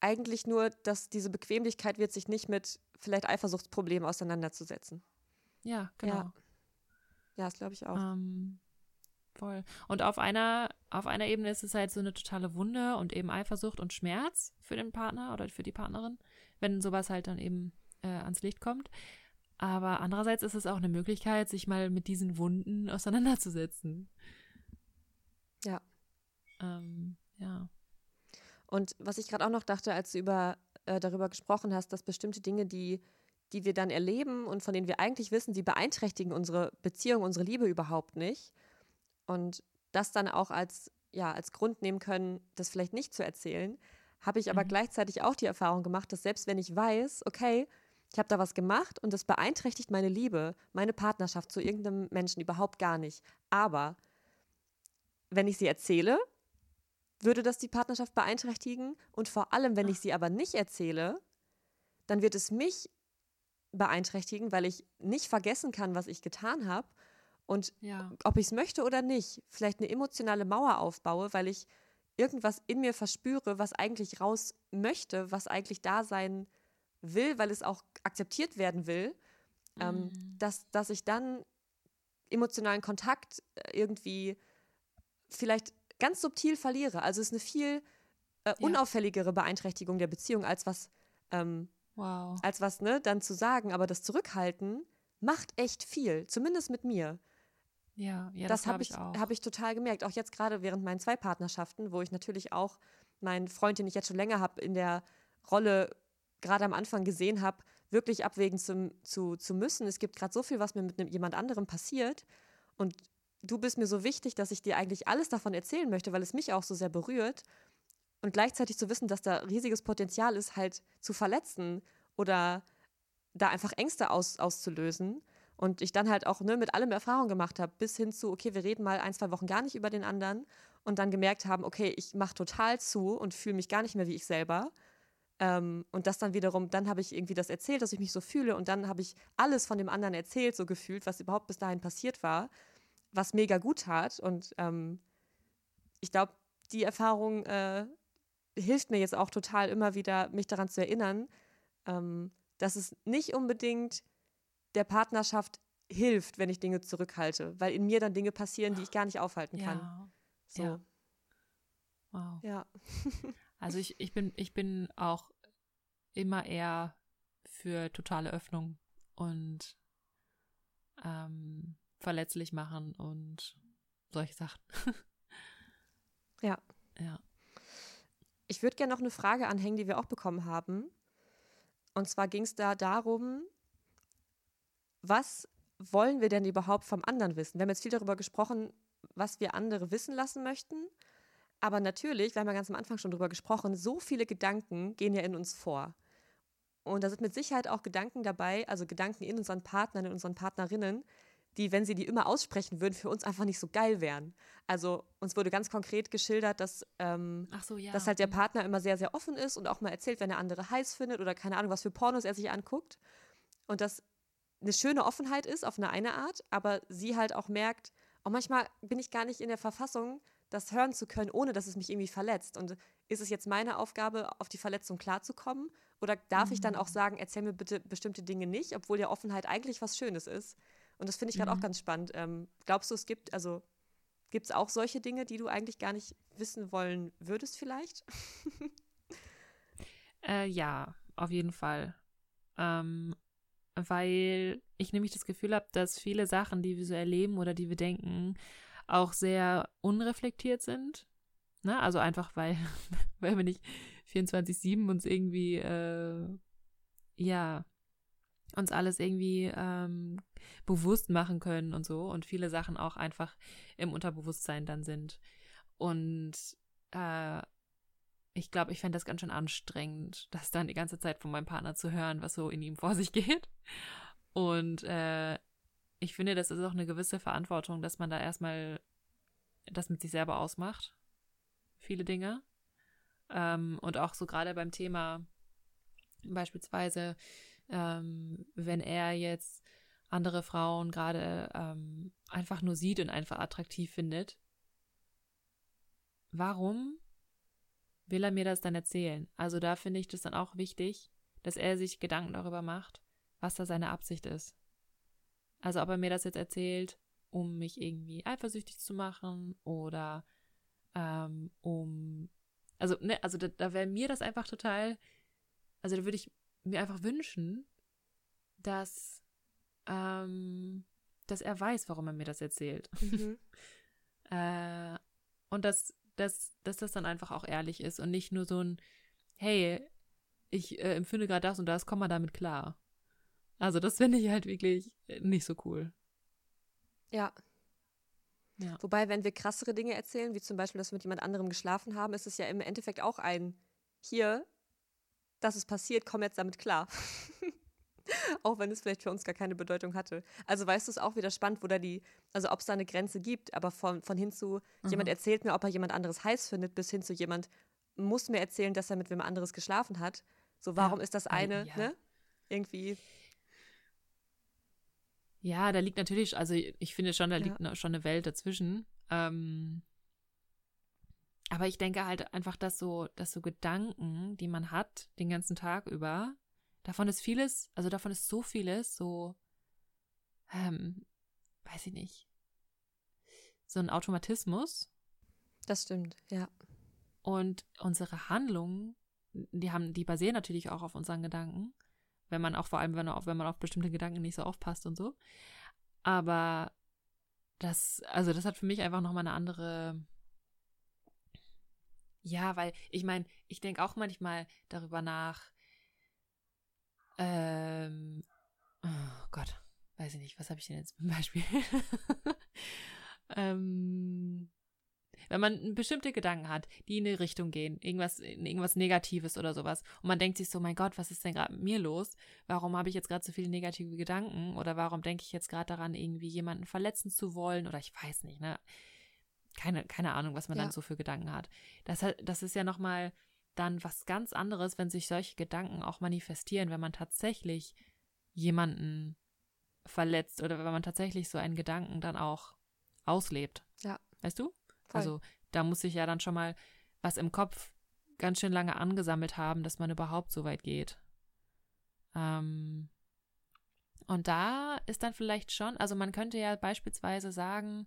eigentlich nur, dass diese Bequemlichkeit wird, sich nicht mit vielleicht Eifersuchtsproblemen auseinanderzusetzen. Ja, genau. Ja, ja das glaube ich auch. Ähm, voll. Und auf einer, auf einer Ebene ist es halt so eine totale Wunde und eben Eifersucht und Schmerz für den Partner oder für die Partnerin, wenn sowas halt dann eben äh, ans Licht kommt. Aber andererseits ist es auch eine Möglichkeit, sich mal mit diesen Wunden auseinanderzusetzen. Ja. Ähm, ja. Und was ich gerade auch noch dachte, als du über, äh, darüber gesprochen hast, dass bestimmte Dinge, die, die wir dann erleben und von denen wir eigentlich wissen, die beeinträchtigen unsere Beziehung, unsere Liebe überhaupt nicht. Und das dann auch als, ja, als Grund nehmen können, das vielleicht nicht zu erzählen, habe ich aber mhm. gleichzeitig auch die Erfahrung gemacht, dass selbst wenn ich weiß, okay, ich habe da was gemacht und das beeinträchtigt meine Liebe, meine Partnerschaft zu irgendeinem Menschen überhaupt gar nicht. Aber wenn ich sie erzähle, würde das die Partnerschaft beeinträchtigen. Und vor allem, wenn ich sie aber nicht erzähle, dann wird es mich beeinträchtigen, weil ich nicht vergessen kann, was ich getan habe. Und ja. ob ich es möchte oder nicht, vielleicht eine emotionale Mauer aufbaue, weil ich irgendwas in mir verspüre, was eigentlich raus möchte, was eigentlich da sein will, weil es auch akzeptiert werden will, ähm, mhm. ähm, dass, dass ich dann emotionalen Kontakt äh, irgendwie vielleicht ganz subtil verliere. Also es ist eine viel äh, unauffälligere Beeinträchtigung der Beziehung, als was, ähm, wow. als was, ne, dann zu sagen. Aber das Zurückhalten macht echt viel, zumindest mit mir. Ja, ja das, das habe ich, hab ich total gemerkt. Auch jetzt gerade während meinen zwei Partnerschaften, wo ich natürlich auch meinen Freund, den ich jetzt schon länger habe, in der Rolle gerade am Anfang gesehen habe, wirklich abwägen zu, zu, zu müssen. Es gibt gerade so viel, was mir mit jemand anderem passiert. Und du bist mir so wichtig, dass ich dir eigentlich alles davon erzählen möchte, weil es mich auch so sehr berührt. Und gleichzeitig zu wissen, dass da riesiges Potenzial ist, halt zu verletzen oder da einfach Ängste aus, auszulösen. Und ich dann halt auch ne, mit allem Erfahrung gemacht habe, bis hin zu, okay, wir reden mal ein, zwei Wochen gar nicht über den anderen und dann gemerkt haben, okay, ich mache total zu und fühle mich gar nicht mehr wie ich selber. Ähm, und das dann wiederum, dann habe ich irgendwie das erzählt, dass ich mich so fühle und dann habe ich alles von dem anderen erzählt, so gefühlt, was überhaupt bis dahin passiert war was mega gut tat. Und ähm, ich glaube, die Erfahrung äh, hilft mir jetzt auch total immer wieder, mich daran zu erinnern, ähm, dass es nicht unbedingt der Partnerschaft hilft, wenn ich Dinge zurückhalte, weil in mir dann Dinge passieren, die ich gar nicht aufhalten kann. Ja. So. Ja. Wow. Ja. also ich, ich, bin, ich bin auch immer eher für totale Öffnung und ähm, verletzlich machen und solche Sachen. ja. Ja. Ich würde gerne noch eine Frage anhängen, die wir auch bekommen haben. Und zwar ging es da darum, was wollen wir denn überhaupt vom anderen wissen? Wir haben jetzt viel darüber gesprochen, was wir andere wissen lassen möchten. Aber natürlich, wir haben ja ganz am Anfang schon darüber gesprochen, so viele Gedanken gehen ja in uns vor. Und da sind mit Sicherheit auch Gedanken dabei, also Gedanken in unseren Partnern, in unseren Partnerinnen, die, wenn sie die immer aussprechen würden, für uns einfach nicht so geil wären. Also uns wurde ganz konkret geschildert, dass, ähm, so, ja. dass halt der Partner immer sehr, sehr offen ist und auch mal erzählt, wenn der andere heiß findet oder keine Ahnung, was für Pornos er sich anguckt. Und das eine schöne Offenheit ist auf eine eine Art, aber sie halt auch merkt, oh, manchmal bin ich gar nicht in der Verfassung, das hören zu können, ohne dass es mich irgendwie verletzt. Und ist es jetzt meine Aufgabe, auf die Verletzung klarzukommen? Oder darf mhm. ich dann auch mhm. sagen, erzähl mir bitte bestimmte Dinge nicht, obwohl ja Offenheit eigentlich was Schönes ist? Und das finde ich gerade mhm. auch ganz spannend. Ähm, glaubst du, es gibt, also Gibt es auch solche Dinge, die du eigentlich gar nicht wissen wollen würdest vielleicht? äh, ja, auf jeden Fall. Ähm, weil ich nämlich das Gefühl habe, dass viele Sachen, die wir so erleben oder die wir denken, auch sehr unreflektiert sind. Ne? Also einfach, weil, weil wir nicht 24-7 uns irgendwie, äh, ja, uns alles irgendwie ähm, bewusst machen können und so und viele Sachen auch einfach im Unterbewusstsein dann sind. Und äh, ich glaube, ich fände das ganz schön anstrengend, das dann die ganze Zeit von meinem Partner zu hören, was so in ihm vor sich geht. Und äh, ich finde, das ist auch eine gewisse Verantwortung, dass man da erstmal das mit sich selber ausmacht. Viele Dinge. Ähm, und auch so gerade beim Thema beispielsweise, ähm, wenn er jetzt andere Frauen gerade ähm, einfach nur sieht und einfach attraktiv findet, warum will er mir das dann erzählen? Also da finde ich das dann auch wichtig, dass er sich Gedanken darüber macht, was da seine Absicht ist. Also ob er mir das jetzt erzählt, um mich irgendwie eifersüchtig zu machen oder ähm, um also ne, also da, da wäre mir das einfach total, also da würde ich mir einfach wünschen, dass ähm, dass er weiß, warum er mir das erzählt. Mhm. äh, und dass, dass, dass das dann einfach auch ehrlich ist und nicht nur so ein, hey, ich äh, empfinde gerade das und das, komm mal damit klar. Also das finde ich halt wirklich nicht so cool. Ja. ja. Wobei, wenn wir krassere Dinge erzählen, wie zum Beispiel, dass wir mit jemand anderem geschlafen haben, ist es ja im Endeffekt auch ein, hier, das ist passiert, komm jetzt damit klar. auch wenn es vielleicht für uns gar keine Bedeutung hatte. Also weißt du es auch wieder spannend, wo da die, also ob es da eine Grenze gibt, aber von, von hin zu, mhm. jemand erzählt mir, ob er jemand anderes heiß findet, bis hin zu jemand muss mir erzählen, dass er mit wem anderes geschlafen hat. So, warum ja. ist das eine, ja. ne? Irgendwie. Ja, da liegt natürlich, also ich finde schon, da ja. liegt schon eine Welt dazwischen. Ähm, aber ich denke halt einfach, dass so, dass so Gedanken, die man hat, den ganzen Tag über, davon ist vieles, also davon ist so vieles, so, ähm, weiß ich nicht, so ein Automatismus. Das stimmt, ja. Und unsere Handlungen, die haben, die basieren natürlich auch auf unseren Gedanken, wenn man auch vor allem, wenn man auf, wenn man auf bestimmte Gedanken nicht so aufpasst und so. Aber das, also das hat für mich einfach nochmal eine andere, ja, weil ich meine, ich denke auch manchmal darüber nach, ähm, oh Gott, weiß ich nicht, was habe ich denn jetzt zum Beispiel? ähm, wenn man bestimmte Gedanken hat, die in eine Richtung gehen, irgendwas, irgendwas Negatives oder sowas, und man denkt sich so, mein Gott, was ist denn gerade mit mir los? Warum habe ich jetzt gerade so viele negative Gedanken? Oder warum denke ich jetzt gerade daran, irgendwie jemanden verletzen zu wollen? Oder ich weiß nicht, ne? Keine, keine Ahnung, was man ja. dann so für Gedanken hat. Das, das ist ja nochmal dann was ganz anderes, wenn sich solche Gedanken auch manifestieren, wenn man tatsächlich jemanden verletzt oder wenn man tatsächlich so einen Gedanken dann auch auslebt. Ja. Weißt du? Voll. Also da muss sich ja dann schon mal was im Kopf ganz schön lange angesammelt haben, dass man überhaupt so weit geht. Ähm, und da ist dann vielleicht schon, also man könnte ja beispielsweise sagen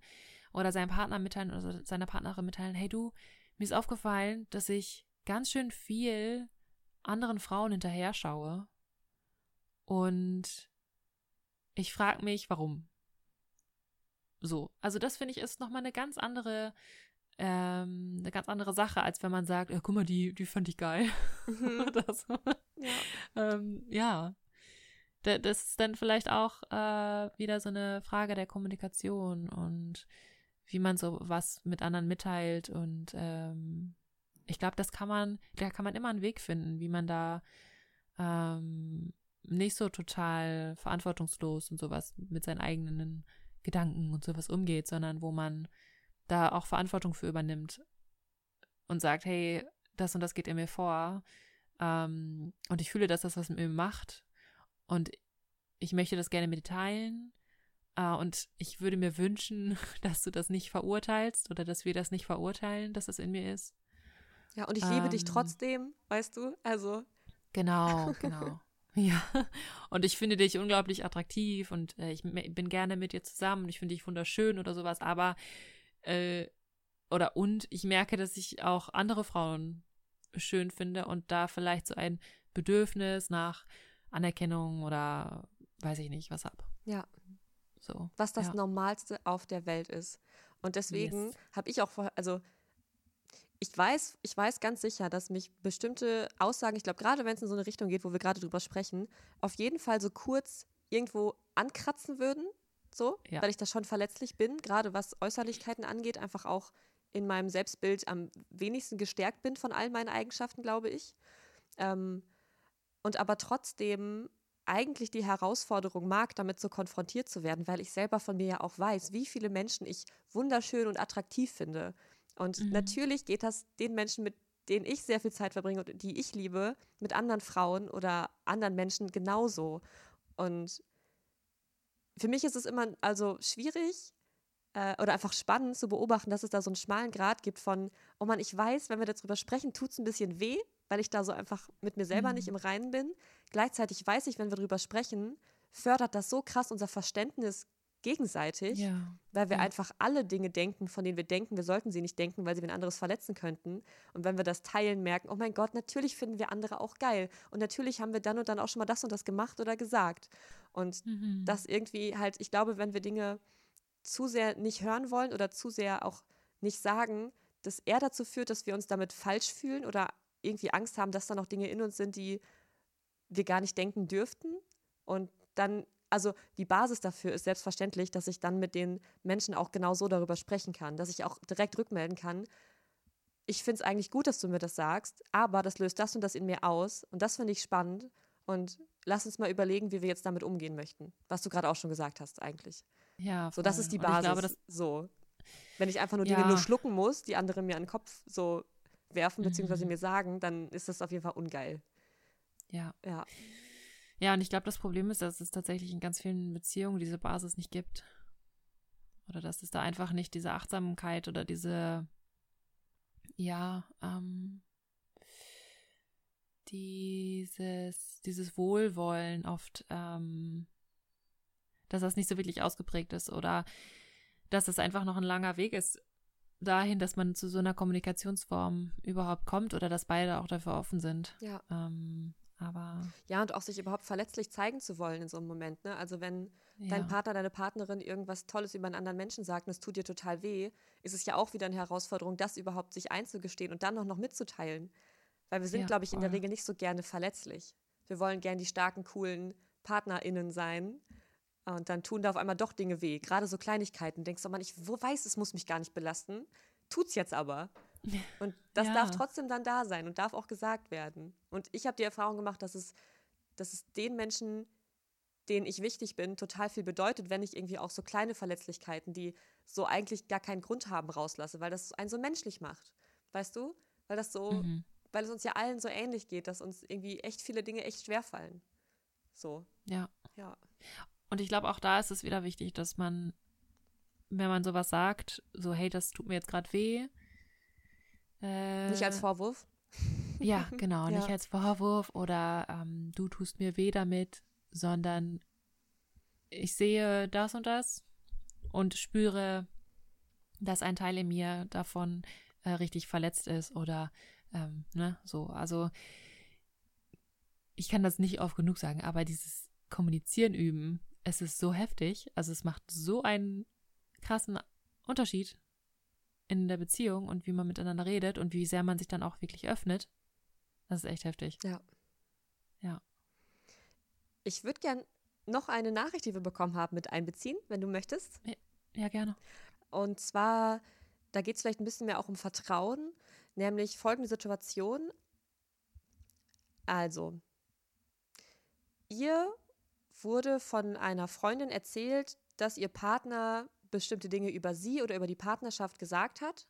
oder seinem Partner mitteilen oder seiner Partnerin mitteilen, hey du, mir ist aufgefallen, dass ich ganz schön viel anderen Frauen hinterher schaue. Und ich frage mich, warum. So, also das finde ich ist nochmal eine ganz andere, ähm, eine ganz andere Sache, als wenn man sagt, ja, guck mal, die, die fand ich geil. Mhm. So. Ja. ähm, ja. Das ist dann vielleicht auch äh, wieder so eine Frage der Kommunikation und wie man so was mit anderen mitteilt und ähm, ich glaube, das kann man, da kann man immer einen Weg finden, wie man da ähm, nicht so total verantwortungslos und sowas mit seinen eigenen Gedanken und sowas umgeht, sondern wo man da auch Verantwortung für übernimmt und sagt, hey, das und das geht in mir vor ähm, und ich fühle, dass das was mit mir macht und ich möchte das gerne mit dir teilen und ich würde mir wünschen, dass du das nicht verurteilst oder dass wir das nicht verurteilen, dass das in mir ist. Ja, und ich liebe dich ähm. trotzdem, weißt du? Also. Genau, genau. ja. Und ich finde dich unglaublich attraktiv und äh, ich bin gerne mit dir zusammen und ich finde dich wunderschön oder sowas, aber Äh, oder und ich merke, dass ich auch andere Frauen schön finde und da vielleicht so ein Bedürfnis nach Anerkennung oder weiß ich nicht was hab. Ja. So. Was das ja. Normalste auf der Welt ist. Und deswegen yes. habe ich auch vorher, also ich weiß, ich weiß ganz sicher, dass mich bestimmte Aussagen, ich glaube, gerade wenn es in so eine Richtung geht, wo wir gerade drüber sprechen, auf jeden Fall so kurz irgendwo ankratzen würden, so, ja. weil ich da schon verletzlich bin, gerade was Äußerlichkeiten angeht, einfach auch in meinem Selbstbild am wenigsten gestärkt bin von all meinen Eigenschaften, glaube ich. Ähm, und aber trotzdem eigentlich die Herausforderung mag, damit so konfrontiert zu werden, weil ich selber von mir ja auch weiß, wie viele Menschen ich wunderschön und attraktiv finde. Und mhm. natürlich geht das den Menschen, mit denen ich sehr viel Zeit verbringe und die ich liebe, mit anderen Frauen oder anderen Menschen genauso. Und für mich ist es immer also schwierig äh, oder einfach spannend zu beobachten, dass es da so einen schmalen Grad gibt von, oh man, ich weiß, wenn wir darüber sprechen, tut es ein bisschen weh, weil ich da so einfach mit mir selber mhm. nicht im Reinen bin. Gleichzeitig weiß ich, wenn wir darüber sprechen, fördert das so krass unser Verständnis gegenseitig, ja. weil wir ja. einfach alle Dinge denken, von denen wir denken, wir sollten sie nicht denken, weil sie wen anderes verletzen könnten. Und wenn wir das teilen, merken, oh mein Gott, natürlich finden wir andere auch geil. Und natürlich haben wir dann und dann auch schon mal das und das gemacht oder gesagt. Und mhm. das irgendwie halt, ich glaube, wenn wir Dinge zu sehr nicht hören wollen oder zu sehr auch nicht sagen, dass er dazu führt, dass wir uns damit falsch fühlen oder irgendwie Angst haben, dass da noch Dinge in uns sind, die wir gar nicht denken dürften. Und dann, also die Basis dafür ist selbstverständlich, dass ich dann mit den Menschen auch genau so darüber sprechen kann, dass ich auch direkt rückmelden kann. Ich finde es eigentlich gut, dass du mir das sagst, aber das löst das und das in mir aus. Und das finde ich spannend. Und lass uns mal überlegen, wie wir jetzt damit umgehen möchten. Was du gerade auch schon gesagt hast, eigentlich. Ja. Voll. So, das ist die Basis. Glaube, so. Wenn ich einfach nur Dinge ja. nur schlucken muss, die andere mir an den Kopf so werfen, beziehungsweise mhm. mir sagen, dann ist das auf jeden Fall ungeil. Ja. Ja. Ja, und ich glaube, das Problem ist, dass es tatsächlich in ganz vielen Beziehungen diese Basis nicht gibt. Oder dass es da einfach nicht diese Achtsamkeit oder diese, ja, ähm, dieses, dieses Wohlwollen oft, ähm, dass das nicht so wirklich ausgeprägt ist oder dass es einfach noch ein langer Weg ist dahin, dass man zu so einer Kommunikationsform überhaupt kommt oder dass beide auch dafür offen sind. Ja. Ähm, aber ja, und auch sich überhaupt verletzlich zeigen zu wollen in so einem Moment. Ne? Also wenn ja. dein Partner, deine Partnerin irgendwas Tolles über einen anderen Menschen sagt und es tut dir total weh, ist es ja auch wieder eine Herausforderung, das überhaupt sich einzugestehen und dann auch noch mitzuteilen. Weil wir sind, ja, glaube ich, in der Regel nicht so gerne verletzlich. Wir wollen gern die starken, coolen PartnerInnen sein. Und dann tun da auf einmal doch Dinge weh. Gerade so Kleinigkeiten. Denkst du, man, ich wo weiß, es muss mich gar nicht belasten. Tut's jetzt aber. Und das ja. darf trotzdem dann da sein und darf auch gesagt werden. Und ich habe die Erfahrung gemacht, dass es, dass es den Menschen, denen ich wichtig bin, total viel bedeutet, wenn ich irgendwie auch so kleine Verletzlichkeiten, die so eigentlich gar keinen Grund haben, rauslasse, weil das einen so menschlich macht. Weißt du? Weil das so, mhm. weil es uns ja allen so ähnlich geht, dass uns irgendwie echt viele Dinge echt schwer fallen. So. Ja. Ja. Und ich glaube, auch da ist es wieder wichtig, dass man, wenn man sowas sagt, so, hey, das tut mir jetzt gerade weh. Äh, nicht als Vorwurf. Ja, genau, ja. nicht als Vorwurf oder ähm, du tust mir weh damit, sondern ich sehe das und das und spüre, dass ein Teil in mir davon äh, richtig verletzt ist oder ähm, ne, so. Also ich kann das nicht oft genug sagen, aber dieses Kommunizieren üben es ist so heftig. Also es macht so einen krassen Unterschied in der Beziehung und wie man miteinander redet und wie sehr man sich dann auch wirklich öffnet. Das ist echt heftig. Ja. Ja. Ich würde gern noch eine Nachricht, die wir bekommen haben, mit einbeziehen, wenn du möchtest. Ja, ja gerne. Und zwar, da geht es vielleicht ein bisschen mehr auch um Vertrauen, nämlich folgende Situation. Also, ihr wurde von einer Freundin erzählt, dass ihr Partner bestimmte Dinge über sie oder über die Partnerschaft gesagt hat.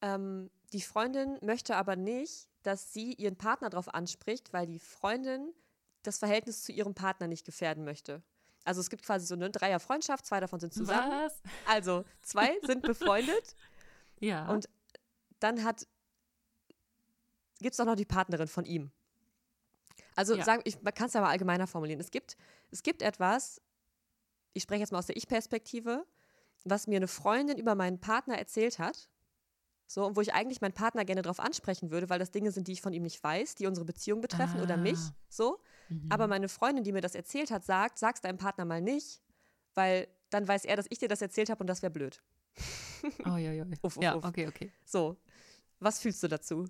Ähm, die Freundin möchte aber nicht, dass sie ihren Partner darauf anspricht, weil die Freundin das Verhältnis zu ihrem Partner nicht gefährden möchte. Also es gibt quasi so eine Dreierfreundschaft, zwei davon sind zusammen. Was? Also zwei sind befreundet. ja. Und dann hat gibt es auch noch die Partnerin von ihm. Also ja. sagen, ich, man kann es ja mal allgemeiner formulieren. Es gibt, es gibt etwas, ich spreche jetzt mal aus der Ich-Perspektive, was mir eine Freundin über meinen Partner erzählt hat. So, und wo ich eigentlich meinen Partner gerne darauf ansprechen würde, weil das Dinge sind, die ich von ihm nicht weiß, die unsere Beziehung betreffen ah. oder mich. So. Mhm. Aber meine Freundin, die mir das erzählt hat, sagt, sag's deinem Partner mal nicht, weil dann weiß er, dass ich dir das erzählt habe und das wäre blöd. Oh, ja, ja. uff, uff, ja, uff. okay, okay. So, was fühlst du dazu?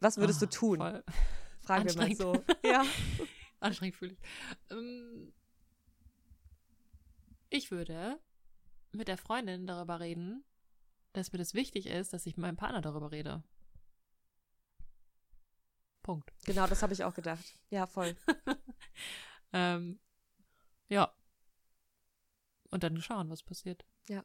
Was würdest oh, du tun? Voll. Frage mal so. Ja. Anstrengend fühle ich. Ähm, ich würde mit der Freundin darüber reden, dass mir das wichtig ist, dass ich mit meinem Partner darüber rede. Punkt. Genau, das habe ich auch gedacht. Ja, voll. ähm, ja. Und dann schauen, was passiert. Ja.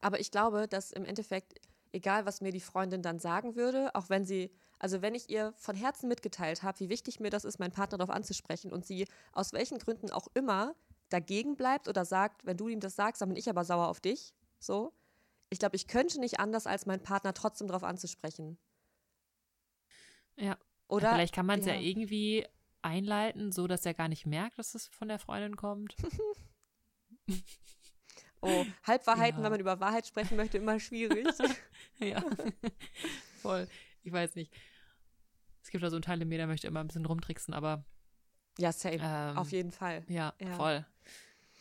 Aber ich glaube, dass im Endeffekt, egal was mir die Freundin dann sagen würde, auch wenn sie, also wenn ich ihr von Herzen mitgeteilt habe, wie wichtig mir das ist, meinen Partner darauf anzusprechen und sie aus welchen Gründen auch immer dagegen bleibt oder sagt, wenn du ihm das sagst, dann bin ich aber sauer auf dich, so. Ich glaube, ich könnte nicht anders, als meinen Partner trotzdem darauf anzusprechen. Ja. Oder? Vielleicht kann man es ja. ja irgendwie einleiten, so dass er gar nicht merkt, dass es von der Freundin kommt. Oh, Halbwahrheiten, ja. wenn man über Wahrheit sprechen möchte, immer schwierig. ja, voll. Ich weiß nicht. Es gibt da so einen Teil in mir, der möchte immer ein bisschen rumtricksen, aber. Ja, safe. Ähm, Auf jeden Fall. Ja, ja. voll.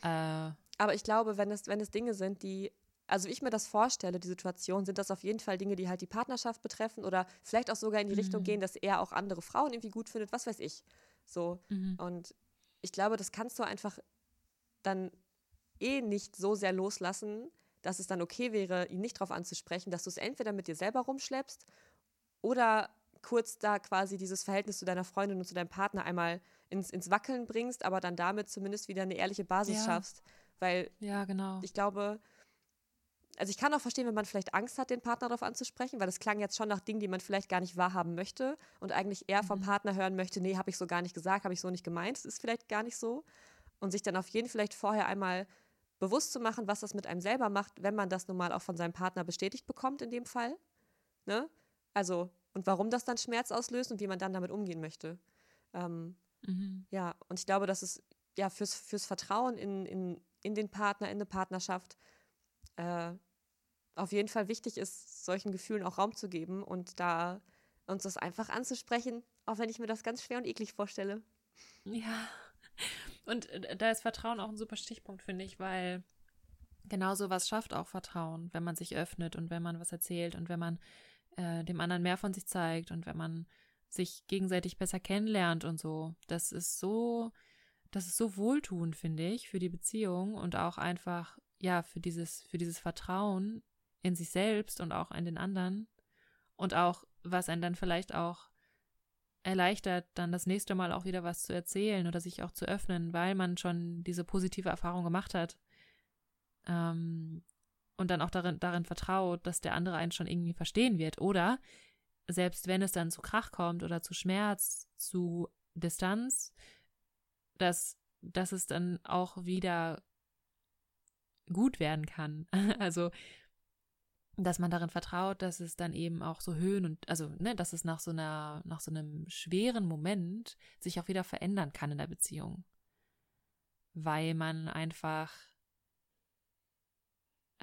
Äh, aber ich glaube, wenn es, wenn es Dinge sind, die also wie ich mir das vorstelle, die Situation, sind das auf jeden Fall Dinge, die halt die Partnerschaft betreffen oder vielleicht auch sogar in die mhm. Richtung gehen, dass er auch andere Frauen irgendwie gut findet, was weiß ich. So. Mhm. Und ich glaube, das kannst du einfach dann eh nicht so sehr loslassen, dass es dann okay wäre, ihn nicht darauf anzusprechen, dass du es entweder mit dir selber rumschleppst oder kurz da quasi dieses Verhältnis zu deiner Freundin und zu deinem Partner einmal ins, ins Wackeln bringst, aber dann damit zumindest wieder eine ehrliche Basis ja. schaffst. Weil ja, genau. ich glaube, also ich kann auch verstehen, wenn man vielleicht Angst hat, den Partner darauf anzusprechen, weil das klang jetzt schon nach Dingen, die man vielleicht gar nicht wahrhaben möchte und eigentlich eher vom mhm. Partner hören möchte, nee, habe ich so gar nicht gesagt, habe ich so nicht gemeint, es ist vielleicht gar nicht so. Und sich dann auf jeden vielleicht vorher einmal bewusst zu machen, was das mit einem selber macht, wenn man das nun mal auch von seinem Partner bestätigt bekommt in dem Fall. Ne? Also, und warum das dann Schmerz auslöst und wie man dann damit umgehen möchte. Ähm, mhm. Ja, und ich glaube, dass es ja fürs, fürs Vertrauen in, in, in den Partner, in eine Partnerschaft äh, auf jeden Fall wichtig ist, solchen Gefühlen auch Raum zu geben und da uns das einfach anzusprechen, auch wenn ich mir das ganz schwer und eklig vorstelle. Ja, und äh, da ist Vertrauen auch ein super Stichpunkt, finde ich, weil genau sowas schafft auch Vertrauen, wenn man sich öffnet und wenn man was erzählt und wenn man äh, dem anderen mehr von sich zeigt und wenn man sich gegenseitig besser kennenlernt und so. Das ist so, das ist so wohltuend, finde ich, für die Beziehung und auch einfach, ja, für dieses, für dieses Vertrauen in sich selbst und auch in den anderen. Und auch, was einen dann vielleicht auch erleichtert, dann das nächste Mal auch wieder was zu erzählen oder sich auch zu öffnen, weil man schon diese positive Erfahrung gemacht hat. Ähm, und dann auch darin, darin vertraut, dass der andere einen schon irgendwie verstehen wird. Oder selbst wenn es dann zu Krach kommt oder zu Schmerz, zu Distanz, dass, dass es dann auch wieder gut werden kann. Also dass man darin vertraut, dass es dann eben auch so Höhen und also ne, dass es nach so einer nach so einem schweren Moment sich auch wieder verändern kann in der Beziehung, weil man einfach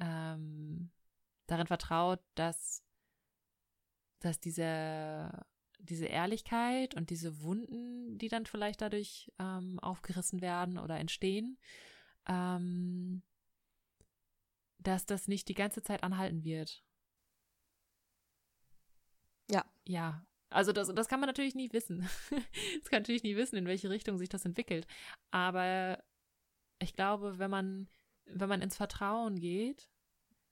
ähm, darin vertraut, dass dass diese diese Ehrlichkeit und diese Wunden, die dann vielleicht dadurch ähm, aufgerissen werden oder entstehen, ähm, dass das nicht die ganze Zeit anhalten wird. Ja. Ja. Also das, das kann man natürlich nie wissen. das kann natürlich nie wissen, in welche Richtung sich das entwickelt. Aber ich glaube, wenn man, wenn man ins Vertrauen geht,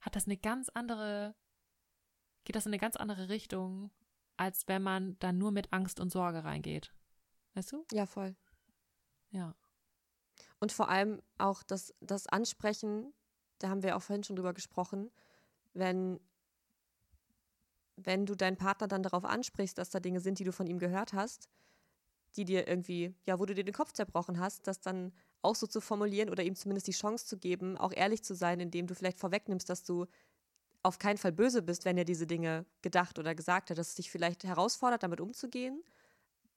hat das eine ganz andere, geht das in eine ganz andere Richtung, als wenn man dann nur mit Angst und Sorge reingeht. Weißt du? Ja, voll. Ja. Und vor allem auch das, das Ansprechen da haben wir auch vorhin schon drüber gesprochen, wenn, wenn du deinen Partner dann darauf ansprichst, dass da Dinge sind, die du von ihm gehört hast, die dir irgendwie, ja, wo du dir den Kopf zerbrochen hast, das dann auch so zu formulieren oder ihm zumindest die Chance zu geben, auch ehrlich zu sein, indem du vielleicht vorwegnimmst, dass du auf keinen Fall böse bist, wenn er diese Dinge gedacht oder gesagt hat, dass es dich vielleicht herausfordert, damit umzugehen,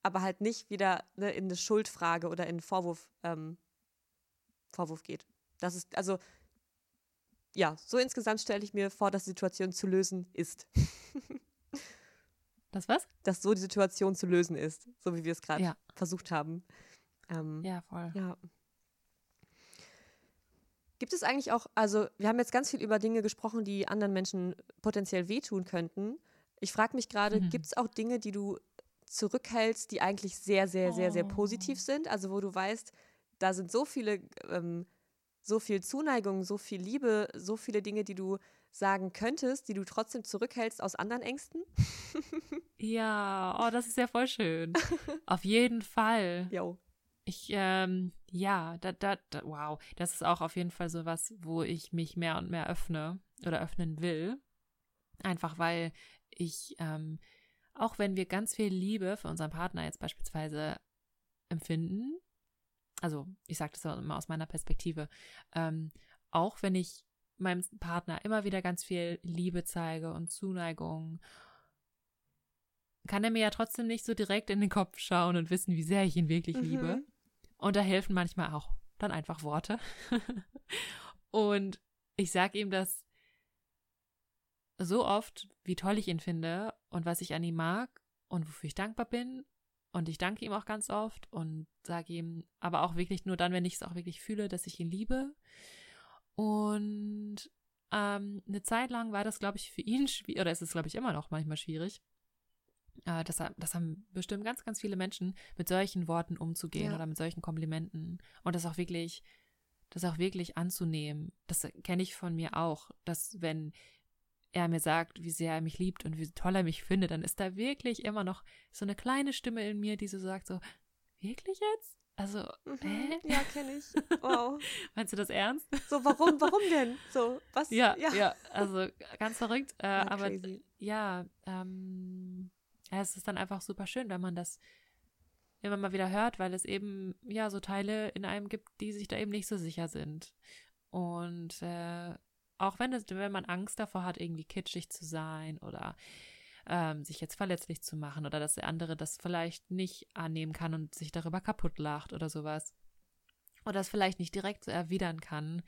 aber halt nicht wieder ne, in eine Schuldfrage oder in einen Vorwurf, ähm, Vorwurf geht. Das ist, also ja, so insgesamt stelle ich mir vor, dass die Situation zu lösen ist. das was? Dass so die Situation zu lösen ist, so wie wir es gerade ja. versucht haben. Ähm, ja, voll. Ja. Gibt es eigentlich auch, also wir haben jetzt ganz viel über Dinge gesprochen, die anderen Menschen potenziell wehtun könnten. Ich frage mich gerade, mhm. gibt es auch Dinge, die du zurückhältst, die eigentlich sehr, sehr, sehr, sehr positiv oh. sind? Also wo du weißt, da sind so viele, ähm, so viel Zuneigung, so viel Liebe, so viele Dinge, die du sagen könntest, die du trotzdem zurückhältst aus anderen Ängsten? ja, oh, das ist ja voll schön. Auf jeden Fall. Jo. Ich, ähm, ja, da, da, da, wow, das ist auch auf jeden Fall so was, wo ich mich mehr und mehr öffne oder öffnen will. Einfach weil ich, ähm, auch wenn wir ganz viel Liebe für unseren Partner jetzt beispielsweise empfinden, also ich sage das immer aus meiner Perspektive, ähm, auch wenn ich meinem Partner immer wieder ganz viel Liebe zeige und Zuneigung kann er mir ja trotzdem nicht so direkt in den Kopf schauen und wissen, wie sehr ich ihn wirklich mhm. liebe. Und da helfen manchmal auch dann einfach Worte. und ich sage ihm das so oft, wie toll ich ihn finde und was ich an ihm mag und wofür ich dankbar bin. Und ich danke ihm auch ganz oft und sage ihm aber auch wirklich nur dann, wenn ich es auch wirklich fühle, dass ich ihn liebe. Und ähm, eine Zeit lang war das, glaube ich, für ihn schwierig, oder ist es, glaube ich, immer noch manchmal schwierig, äh, das, das, haben bestimmt ganz, ganz viele Menschen, mit solchen Worten umzugehen ja. oder mit solchen Komplimenten und das auch wirklich, das auch wirklich anzunehmen. Das kenne ich von mir auch, dass wenn er mir sagt, wie sehr er mich liebt und wie toll er mich findet, dann ist da wirklich immer noch so eine kleine Stimme in mir, die so sagt so, wirklich jetzt? Also, mhm, hä? Ja, kenne ich. Wow. Meinst du das ernst? So, warum, warum denn? So, was? Ja, ja, ja also ganz verrückt. Äh, aber ja, ähm, ja, es ist dann einfach super schön, wenn man das immer mal wieder hört, weil es eben ja so Teile in einem gibt, die sich da eben nicht so sicher sind. Und äh, auch wenn es, wenn man Angst davor hat, irgendwie kitschig zu sein oder ähm, sich jetzt verletzlich zu machen oder dass der andere das vielleicht nicht annehmen kann und sich darüber kaputt lacht oder sowas oder es vielleicht nicht direkt so erwidern kann,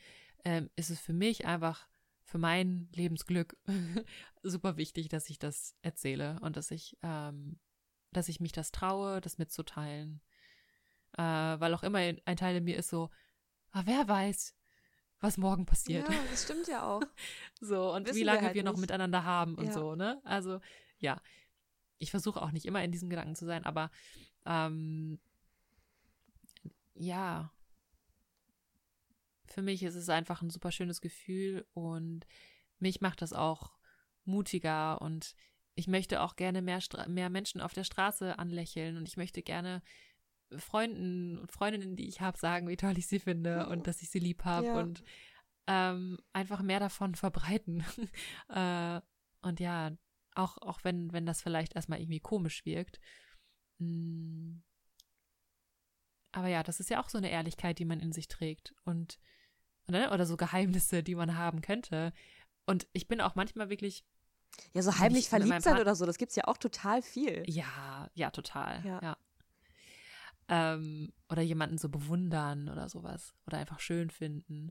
ähm, ist es für mich einfach für mein Lebensglück super wichtig, dass ich das erzähle und dass ich, ähm, dass ich mich das traue, das mitzuteilen. Äh, weil auch immer ein Teil in mir ist so, ah, wer weiß, was morgen passiert. Ja, das stimmt ja auch. so, und Wissen wie lange wir, halt wir noch miteinander haben und ja. so, ne? Also, ja. Ich versuche auch nicht immer in diesem Gedanken zu sein, aber ähm, ja, für mich ist es einfach ein super schönes Gefühl und mich macht das auch mutiger und ich möchte auch gerne mehr, mehr Menschen auf der Straße anlächeln und ich möchte gerne Freunden und Freundinnen, die ich habe, sagen, wie toll ich sie finde und dass ich sie lieb habe ja. und ähm, einfach mehr davon verbreiten. äh, und ja, auch, auch wenn, wenn das vielleicht erstmal irgendwie komisch wirkt. Mm. Aber ja, das ist ja auch so eine Ehrlichkeit, die man in sich trägt. Und oder, oder so Geheimnisse, die man haben könnte. Und ich bin auch manchmal wirklich. Ja, so heimlich verliebt sein oder so, das gibt es ja auch total viel. Ja, ja, total. Ja. ja. Ähm, oder jemanden so bewundern oder sowas. Oder einfach schön finden.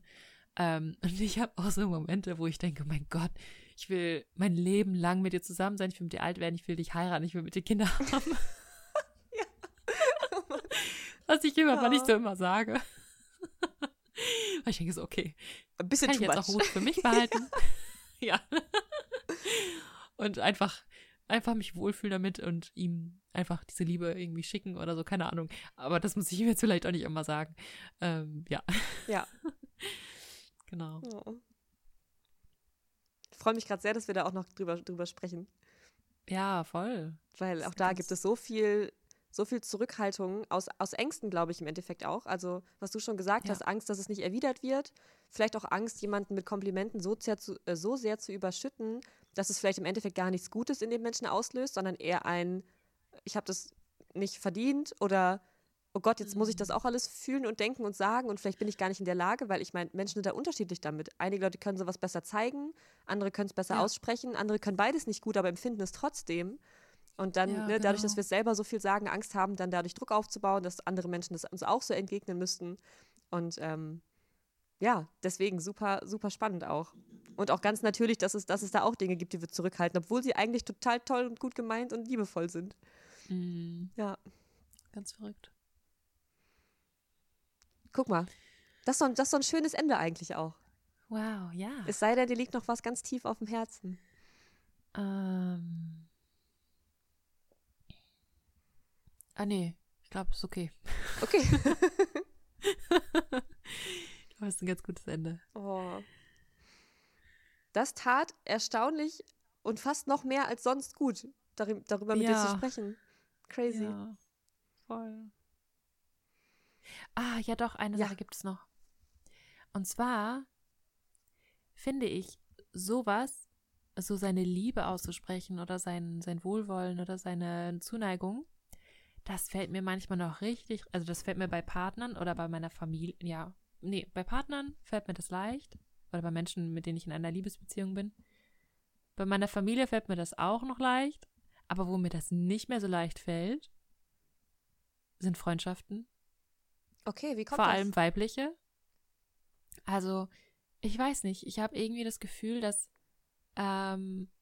Ähm, und ich habe auch so Momente, wo ich denke, mein Gott, ich will mein Leben lang mit dir zusammen sein, ich will mit dir alt werden, ich will dich heiraten, ich will mit dir Kinder haben. ja. Was ich immer, ja. nicht so immer sage. Weil ich denke so, okay, ein bisschen kann ich jetzt auch gut für mich behalten. ja. und einfach, einfach mich wohlfühlen damit und ihm einfach diese Liebe irgendwie schicken oder so, keine Ahnung. Aber das muss ich ihm jetzt vielleicht auch nicht immer sagen. Ähm, ja. Ja. genau. Oh. Ich freue mich gerade sehr, dass wir da auch noch drüber, drüber sprechen. Ja, voll. Weil auch da gibt es so viel so viel Zurückhaltung aus, aus Ängsten, glaube ich, im Endeffekt auch. Also, was du schon gesagt ja. hast, Angst, dass es nicht erwidert wird. Vielleicht auch Angst, jemanden mit Komplimenten so sehr, zu, äh, so sehr zu überschütten, dass es vielleicht im Endeffekt gar nichts Gutes in den Menschen auslöst, sondern eher ein, ich habe das nicht verdient oder oh Gott, jetzt muss ich das mhm. auch alles fühlen und denken und sagen und vielleicht bin ich gar nicht in der Lage, weil ich meine, Menschen sind da unterschiedlich damit. Einige Leute können sowas besser zeigen, andere können es besser ja. aussprechen, andere können beides nicht gut, aber empfinden es trotzdem. Und dann, ja, ne, dadurch, dass genau. wir selber so viel sagen, Angst haben, dann dadurch Druck aufzubauen, dass andere Menschen das uns auch so entgegnen müssten. Und ähm, ja, deswegen super, super spannend auch. Und auch ganz natürlich, dass es, dass es da auch Dinge gibt, die wir zurückhalten, obwohl sie eigentlich total toll und gut gemeint und liebevoll sind. Mhm. Ja. Ganz verrückt. Guck mal. Das ist, so ein, das ist so ein schönes Ende eigentlich auch. Wow, ja. Es sei denn, dir liegt noch was ganz tief auf dem Herzen. Ähm. Ah, nee. Ich glaube, es ist okay. Okay. ich glaube, es ist ein ganz gutes Ende. Oh. Das tat erstaunlich und fast noch mehr als sonst gut, darüber mit ja. dir zu sprechen. Crazy. Ja, voll. Ah, ja doch, eine ja. Sache gibt es noch. Und zwar finde ich sowas, so seine Liebe auszusprechen oder sein, sein Wohlwollen oder seine Zuneigung, das fällt mir manchmal noch richtig, also das fällt mir bei Partnern oder bei meiner Familie, ja, nee, bei Partnern fällt mir das leicht oder bei Menschen, mit denen ich in einer Liebesbeziehung bin. Bei meiner Familie fällt mir das auch noch leicht, aber wo mir das nicht mehr so leicht fällt, sind Freundschaften. Okay, wie kommt Vor das? Vor allem weibliche. Also, ich weiß nicht, ich habe irgendwie das Gefühl, dass ähm, äh, äh,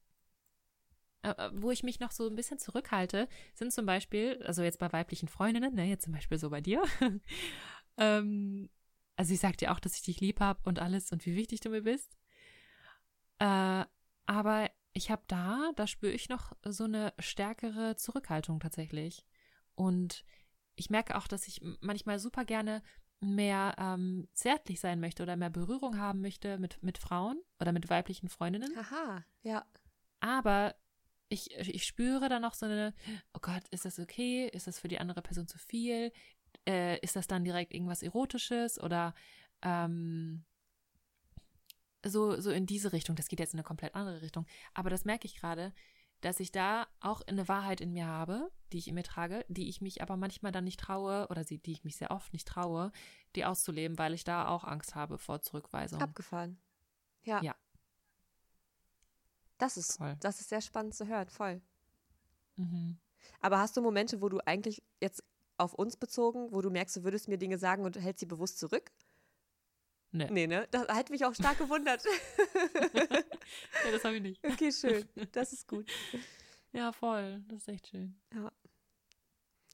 wo ich mich noch so ein bisschen zurückhalte, sind zum Beispiel, also jetzt bei weiblichen Freundinnen, ne, jetzt zum Beispiel so bei dir. ähm, also ich sag dir auch, dass ich dich lieb habe und alles und wie wichtig du mir bist. Äh, aber ich habe da, da spüre ich noch so eine stärkere Zurückhaltung tatsächlich. Und ich merke auch, dass ich manchmal super gerne mehr ähm, zärtlich sein möchte oder mehr Berührung haben möchte mit, mit Frauen oder mit weiblichen Freundinnen. Aha, ja. Aber ich, ich spüre dann noch so eine, oh Gott, ist das okay? Ist das für die andere Person zu viel? Äh, ist das dann direkt irgendwas Erotisches oder ähm, so, so in diese Richtung? Das geht jetzt in eine komplett andere Richtung. Aber das merke ich gerade, dass ich da auch eine Wahrheit in mir habe, die ich in mir trage, die ich mich aber manchmal dann nicht traue oder die ich mich sehr oft nicht traue, die auszuleben, weil ich da auch Angst habe vor Zurückweisung. Abgefahren. Ja. Ja. Das ist, voll. das ist sehr spannend zu hören, voll. Mhm. Aber hast du Momente, wo du eigentlich jetzt auf uns bezogen, wo du merkst, du würdest mir Dinge sagen und hältst sie bewusst zurück? Nee. Nee, ne? Das hat mich auch stark gewundert. ja, das habe ich nicht. Okay, schön. Das ist gut. Ja, voll. Das ist echt schön. Ja.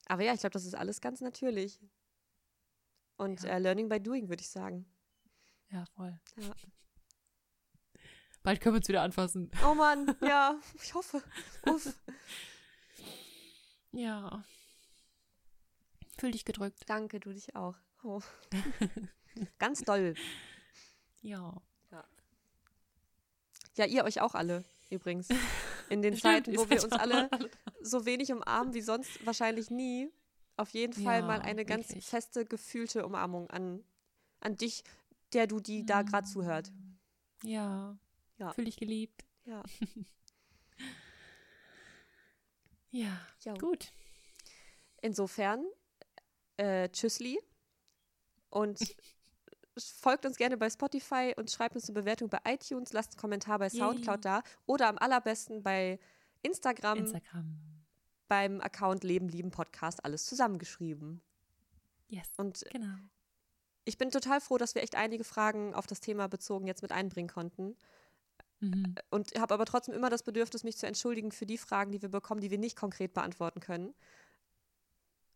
Aber ja, ich glaube, das ist alles ganz natürlich. Und ja. uh, Learning by Doing, würde ich sagen. Ja, voll. Ja. Bald können wir uns wieder anfassen. Oh Mann, ja, ich hoffe. Uff. Ja. Fühl dich gedrückt. Danke, du dich auch. Oh. Ganz doll. Ja. ja. Ja, ihr euch auch alle, übrigens. In den Stimmt, Zeiten, wo wir uns alle so wenig umarmen wie sonst wahrscheinlich nie. Auf jeden Fall ja, mal eine ganz wirklich. feste, gefühlte Umarmung an, an dich, der du die da gerade zuhört. Ja. Ja. Fühl dich geliebt. Ja. ja, jo. gut. Insofern, äh, tschüssli. Und folgt uns gerne bei Spotify und schreibt uns eine Bewertung bei iTunes, lasst einen Kommentar bei Soundcloud Yay. da oder am allerbesten bei Instagram, Instagram. beim Account Leben lieben Podcast, alles zusammengeschrieben. Yes. Und genau. ich bin total froh, dass wir echt einige Fragen auf das Thema bezogen jetzt mit einbringen konnten. Mhm. Und habe aber trotzdem immer das Bedürfnis, mich zu entschuldigen für die Fragen, die wir bekommen, die wir nicht konkret beantworten können.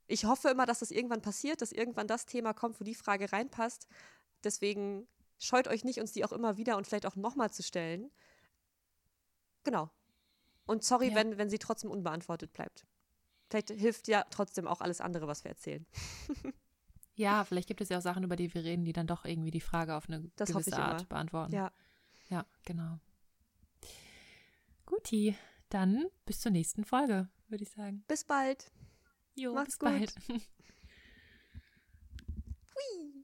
Ich hoffe immer, dass das irgendwann passiert, dass irgendwann das Thema kommt, wo die Frage reinpasst. Deswegen scheut euch nicht, uns die auch immer wieder und vielleicht auch nochmal zu stellen. Genau. Und sorry, ja. wenn, wenn sie trotzdem unbeantwortet bleibt. Vielleicht hilft ja trotzdem auch alles andere, was wir erzählen. ja, vielleicht gibt es ja auch Sachen, über die wir reden, die dann doch irgendwie die Frage auf eine das gewisse Art immer. beantworten. Ja. Ja, genau. Guti, dann bis zur nächsten Folge, würde ich sagen. Bis bald. Jo, Mach's bis gut. bald. Hui.